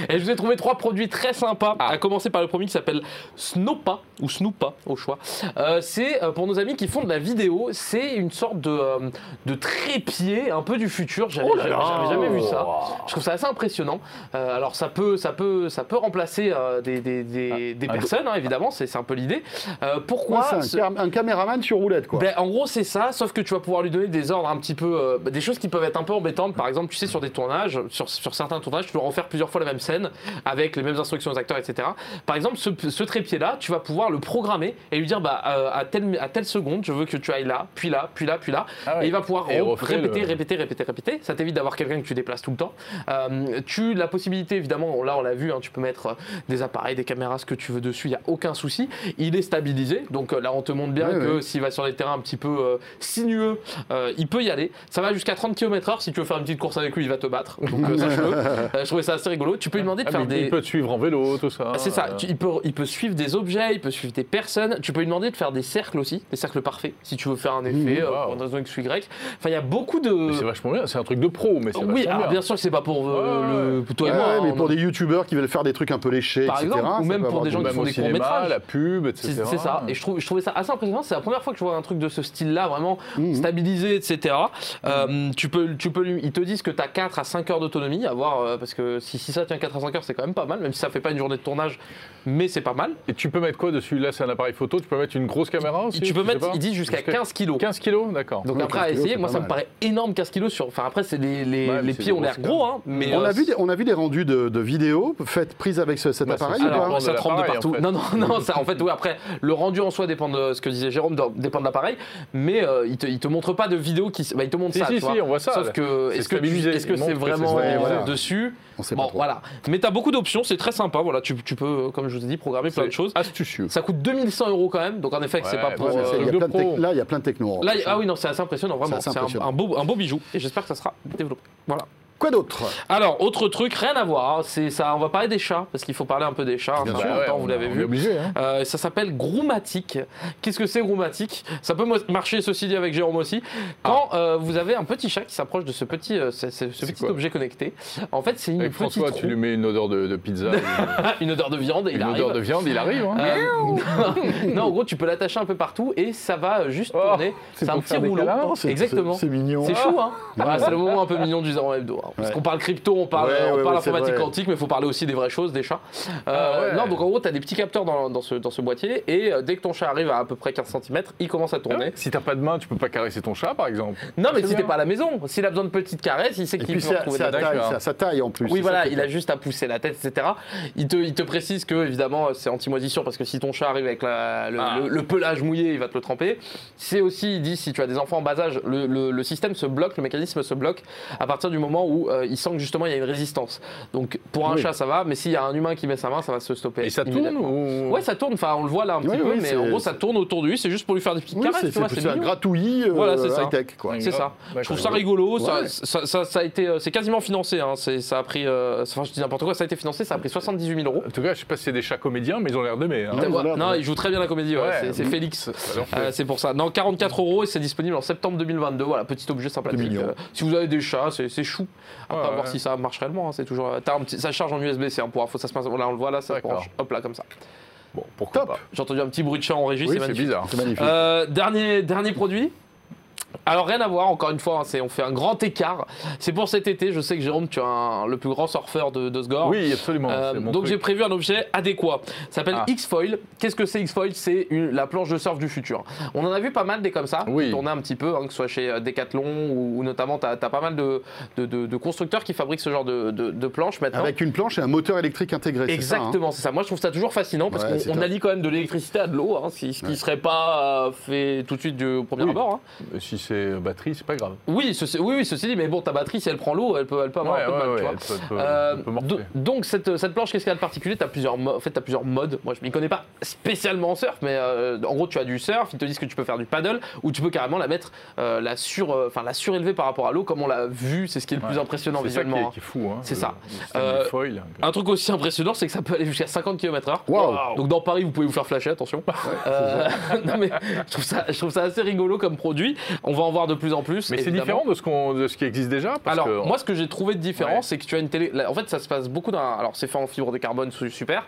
Et je vous ai trouvé trois produits très sympas, Ah. à commencer par le premier qui s'appelle Snoopa, ou Snoopa au choix. Euh, c'est euh, pour nos amis qui font de la vidéo, c'est une sorte de, euh, de trépied un peu du futur. J'avais Oh jamais vu ça. Je trouve ça assez impressionnant. Alors ça peut, ça peut, ça peut remplacer des, des un personnes, hein, évidemment, c'est un peu l'idée. Euh, Ouais, pourquoi c'est un, ce- cam- un caméraman sur roulette, quoi. ben, en gros, c'est ça, sauf que tu vas pouvoir lui donner des ordres un petit peu. euh, des choses qui peuvent être un peu embêtantes. Par exemple, tu sais, sur des tournages, sur, sur certains tournages, tu dois refaire plusieurs fois la même scène avec les mêmes instructions aux acteurs, etc. Par exemple, ce, ce trépied-là, tu vas pouvoir le programmer et lui dire bah, euh, à, telle, à telle seconde, je veux que tu ailles là, puis là, puis là, puis là. Ah ouais. Et il va pouvoir Et répéter, le- répéter, répéter, répéter. Ça t'évite d'avoir quelqu'un que tu déplaces tout le temps. Euh, tu la possibilité, évidemment, là on l'a vu, hein, tu peux mettre des appareils, des caméras, ce que tu veux dessus, il n'y a aucun souci. Il est stabilisé, donc euh, là on te montre bien que s'il va sur des terrains un petit peu euh, sinueux, euh, il peut y aller. Ça va jusqu'à 30 km/h. Si tu veux faire une petite course avec lui, il va te battre. Donc euh. Euh, je trouvais ça assez rigolo. Tu peux lui demander de Ah, faire des. Il peut te suivre en vélo, tout ça. Ah, C'est ça, Euh, tu- il, peut, il peut suivre des objets, il peut suivre des personnes. Tu peux lui demander de faire des cercles aussi, des cercles parfaits, si tu veux faire un effet, Wow. pour une raison X ou Y. Enfin, il y a beaucoup de. C'est vachement bien, c'est un truc de pro, mais c'est Oui, alors bien. bien sûr que c'est pas pour, euh, le, toi et Ouais, moi. ouais, hein, mais pour des youtubeurs qui veulent faire des trucs un peu léchés, Par etc. exemple, ou ça même pour des gens qui font des cinéma, courts-métrages. la pub, etc. C'est c'est ça. Et je, trouve, je trouvais ça assez impressionnant. C'est la première fois que je vois un truc de ce style-là, vraiment Mhm. stabilisé, etc. Euh, tu peux, tu peux ils te disent que tu as 4 à 5 heures d'autonomie, à voir, euh, parce que si, si ça tient 4 à 5 heures, c'est quand même pas mal, même si ça fait pas une journée de tournage, mais c'est pas mal. Et tu peux mettre quoi dessus? Là, c'est un appareil photo, tu peux mettre une grosse caméra aussi tu peux mettre, ils disent jusqu'à 15 kilos. 15 kilos, d'accord. Donc après 15 à kilos, essayer, moi ça me paraît énorme 15 kilos sur. Enfin après c'est les, les, Ouais, mais les c'est pieds ont l'air gros hein, mais On, euh, a vu des, on a vu des rendus de, de vidéos faites prises avec ce- cet Bah, appareil Alors, ça trempe de partout. en fait. Non, non, non, ça, en fait, oui, après, le rendu en soi dépend de ce que disait Jérôme, dépend de l'appareil, mais euh, il, te, il te montre pas de vidéo qui. Bah, il te montre Si, ça, si, tu si, vois. on voit ça, Sauf que, est-ce que c'est c'est vraiment voilà. dessus On sait Bon, pas trop. voilà. Mais tu as beaucoup d'options, c'est très sympa, voilà, tu, tu peux, comme je vous ai dit, programmer plein de choses. Astucieux. Ça coûte 2100 euros quand même, donc en effet, que c'est Ouais, pas ouais, pour. Ouais, euh, il y a plein de là, il y a plein de techno. Là, il- ah oui, non, c'est assez impressionnant, vraiment. C'est un, impressionnant. un beau, un beau bijou, et j'espère que ça sera développé. Voilà. Quoi d'autre Alors, autre truc, rien à voir. hein, C'est ça. On va parler des chats parce qu'il faut parler un peu des chats. Bien c'est sûr. Bah ouais, vous l'avez vu. obligé. Hein. Euh, ça s'appelle Groomatic. Qu'est-ce que c'est Groomatic Ça peut marcher, ceci dit, avec Jérôme aussi. Quand euh, vous avez un petit chat qui s'approche de ce petit, euh, ce, ce- ce C'est petit quoi? objet connecté, en fait, c'est une Avec petite François, tu lui mets une odeur de, de pizza, une odeur de viande et il une arrive. odeur de viande, il arrive. Hein. Euh, non, en gros, tu peux l'attacher un peu partout et ça va juste Oh, tourner. c'est un petit rouleau. Exactement. c'est- mignon. C'est chou, hein Voilà, C'est le moment un peu mignon du Zéro Hebdo. Parce Ouais. qu'on parle crypto, on parle, Ouais, on ouais, parle informatique vrai. quantique, mais il faut parler aussi des vraies choses, des chats. Euh, Ah ouais. Non, donc en gros, tu as des petits capteurs dans, dans ce, dans ce boîtier, et euh, dès que ton chat arrive à à peu près 15 cm, il commence à tourner. Si t'as pas de main, tu peux pas caresser ton chat, par exemple. Non, mais C'est si t'es pas à la maison, s'il a besoin de petites caresses, il sait qu'il peut retrouver la taille, D'accord. c'est à sa taille en plus. oui, voilà, il a juste à pousser la tête, etc. Il te, il te précise que, évidemment, c'est anti-moisissure parce que si ton chat arrive avec la- le, Ah. le- le pelage mouillé, il va te le tremper. C'est aussi, il dit, si tu as des enfants en bas âge, le, le- le système se bloque, le mécanisme se bloque à partir du moment où où euh, il sent que justement il y a une résistance. Donc pour un Oui. chat ça va, mais s'il y a un humain qui met sa main, ça va se stopper. Et ça tourne ou... Ouais, ça tourne. Enfin, on le voit là un petit Oui, peu, oui, mais en gros, ça tourne autour de lui. C'est juste pour lui faire des petites Oui, caresses. c'est un gratouillis euh, Voilà, c'est ça. high-tech. quoi. C'est ça. Je trouve ça rigolo. Ça, Ouais. ça, ça- ça a été, euh, c'est quasiment financé. hein. C'est- Ça a pris, euh, enfin, je dis n'importe quoi. Ça a été financé. Ça a pris 78 000 euros. En tout cas, je sais pas si c'est des chats comédiens, mais ils ont l'air d'aimer. hein. Non, ouais. il joue très bien la comédie. C'est- Félix. Euh, c'est pour ça. Non, 44 euros et c'est disponible en septembre 2022. Voilà, petit objet sympathique. Si vous avez des chats, c'est c'est chou. Après, Ouais, à voir ouais. si ça marche réellement. hein, C'est toujours. t'as un petit- ça charge en USB-C hein, pour info. Ça se passe. Là, on le voit là, ça branche. Hop là, comme ça. Bon, pourquoi Top. pas J'ai entendu un petit bruit de chat en régie. Oui, c'est c'est magnifique. bizarre. C'est magnifique. Euh, dernier, dernier produit. Alors rien à voir, encore une fois, hein, on fait un grand écart. C'est pour cet été, je sais que Jérôme, tu es un- le plus grand surfeur de, de Sgore. Oui, absolument. Euh, donc j'ai prévu un objet adéquat. Ça s'appelle Ah. X-Foil. Qu'est-ce que c'est X-Foil? C'est la planche de surf du futur. On en a vu pas mal des comme ça, Oui. qui tournaient un petit peu, hein, que ce soit chez euh, Decathlon ou, ou notamment tu as, pas mal de, de- de- de constructeurs qui fabriquent ce genre de, de- de planches maintenant. Avec une planche et un moteur électrique intégré. c'est ça, hein? Exactement, c'est ça. Moi, je trouve ça toujours fascinant parce Ouais, qu'on on allie quand même de l'électricité à de l'eau, hein, ce qui ne serait pas euh, fait tout de suite du au premier Oui. abord. Si c'est batterie, c'est pas grave. Oui, ceci, oui, oui, ceci dit, mais bon, ta batterie, si elle prend l'eau, elle peut, elle peut avoir un peu de mal, tu vois. elle peut- elle peut- elle peut morfler. do- donc cette, cette planche, qu'est-ce qu'elle a de particulier? Tu as plusieurs, en fait, as plusieurs modes. Moi, je m'y connais pas spécialement en surf, mais euh, en gros, tu as du surf. Ils te disent que tu peux faire du paddle ou tu peux carrément la mettre, euh, la sur, euh, enfin la surélever par rapport à l'eau, comme on l'a vu. C'est ce qui est le plus impressionnant C'est ça qui visuellement. est, qui est fou. Hein, C'est le- ça. foil. Un truc aussi impressionnant, c'est que ça peut aller jusqu'à 50 km/h. Donc dans Paris, vous pouvez vous faire flasher, attention. Non mais je trouve, ça, je trouve ça assez rigolo comme produit. On va en voir de plus en plus. Mais c'est différent de ce, qu'on, de ce qui existe déjà parce Alors, que- moi, ce que j'ai trouvé de différent, Ouais. c'est que tu as une télé. En fait, ça se passe beaucoup dans. Alors, c'est fait en fibre de carbone, su- super.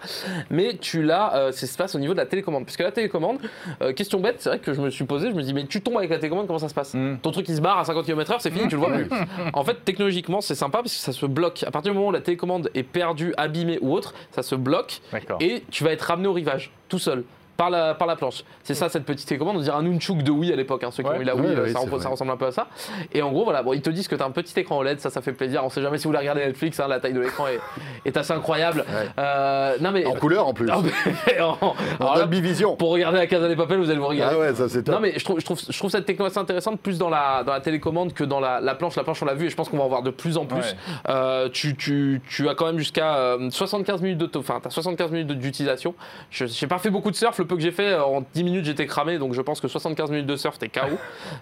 Mais tu l'as. euh, ça se passe au niveau de la télécommande. Puisque la télécommande, euh, question bête, c'est vrai que je me suis posé, je me dis, mais tu tombes avec la télécommande, comment ça se passe Hmm. Ton truc, il se barre à 50 km/h, c'est fini, tu le vois plus. En fait, technologiquement, c'est sympa parce que ça se bloque. À partir du moment où la télécommande est perdue, abîmée ou autre, ça se bloque et tu vas être ramené au rivage, tout seul. Par la, par la planche. C'est ça cette petite télécommande, on dirait un nunchuk de Wii à l'époque, hein, ceux qui Ouais. ont eu la Wii, ouais, ça, ressemble un peu à ça. Et en gros, voilà, bon, ils te disent que tu as un petit écran OLED, ça, ça fait plaisir. On sait jamais si vous voulez regarder Netflix, hein, la taille de l'écran est, est assez incroyable. Euh, non mais. En couleur en plus. En- En là, Vision. pour regarder la Casa des Papel, vous allez vous regarder. Ah ouais, ça c'est top. Non mais je trouve, je, trouve, je trouve cette techno assez intéressante plus dans la, dans la télécommande que dans la, la planche. La planche on l'a vu et je pense qu'on va en voir de plus en plus. Euh, tu, tu, tu as quand même jusqu'à euh, 75 minutes d'auto, enfin t'as 75 minutes d'utilisation. Je n'ai pas fait beaucoup de surf, le peu que j'ai fait euh, en 10 minutes j'étais cramé donc je pense que 75 minutes de surf t'es KO.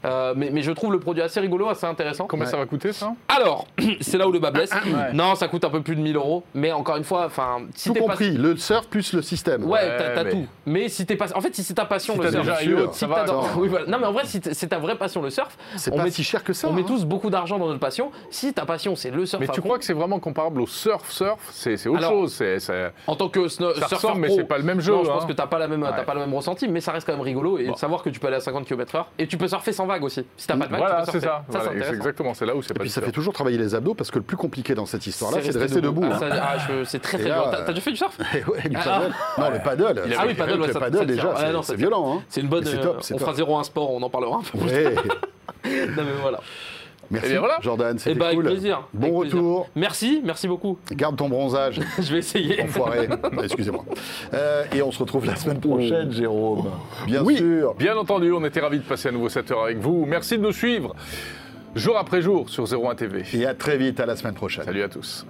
Euh, mais, mais je trouve le produit assez rigolo, assez intéressant. Combien ça va coûter ça Alors, c'est là où le bas blesse. Non, ça coûte un peu plus de 1000 euros, mais encore une fois, enfin, si Tout t'es pas- compris, le surf plus le système. Ouais, Ouais, t'as mais- tout. Mais si t'es pas, en fait, si c'est ta passion Si le surf, déjà yacht, si va. oui, voilà. Non, mais en vrai, si c'est ta vraie passion le surf, C'est on pas met- si cher que ça. on met hein. tous beaucoup d'argent dans notre passion. Si ta passion c'est le surf, Mais tu crois que c'est vraiment comparable au surf surf? C'est autre chose. En tant que ressemble, mais c'est pas le même jeu, je pense hein. que t'as pas la même, t'as Ouais. pas le même ressenti, mais ça reste quand même rigolo et Bon. de savoir que tu peux aller à 50 km/h et tu peux surfer sans vague aussi. Si t'as pas de vague, Voilà, tu peux surfer. ça. Voilà, c'est exactement. C'est là où c'est Et puis ça fait toujours travailler les abdos parce que le plus compliqué dans cette histoire-là, c'est de rester debout. Ah, hein. ah, c'est très très dur. T'as déjà fait du surf ouais, du Ah, paddle. Non, le paddle. Ah oui, paddle, le ça- paddle déjà, c'est- ça violent. hein. C'est une bonne. On fera 0 sport, on en parlera un peu plus. Non, mais voilà. Merci, Eh bien, voilà. Jordan, Et c'était bah, avec cool. plaisir. Bon avec plaisir. retour. Merci, merci beaucoup. Garde ton bronzage, Je vais essayer. enfoiré. Excusez-moi. Euh, et on se retrouve la semaine prochaine, Jérôme. Bien Oui. sûr. Bien entendu, on était ravis de passer à nouveau cette heure avec vous. Merci de nous suivre jour après jour sur 01 TV. Et à très vite, à la semaine prochaine. Salut à tous.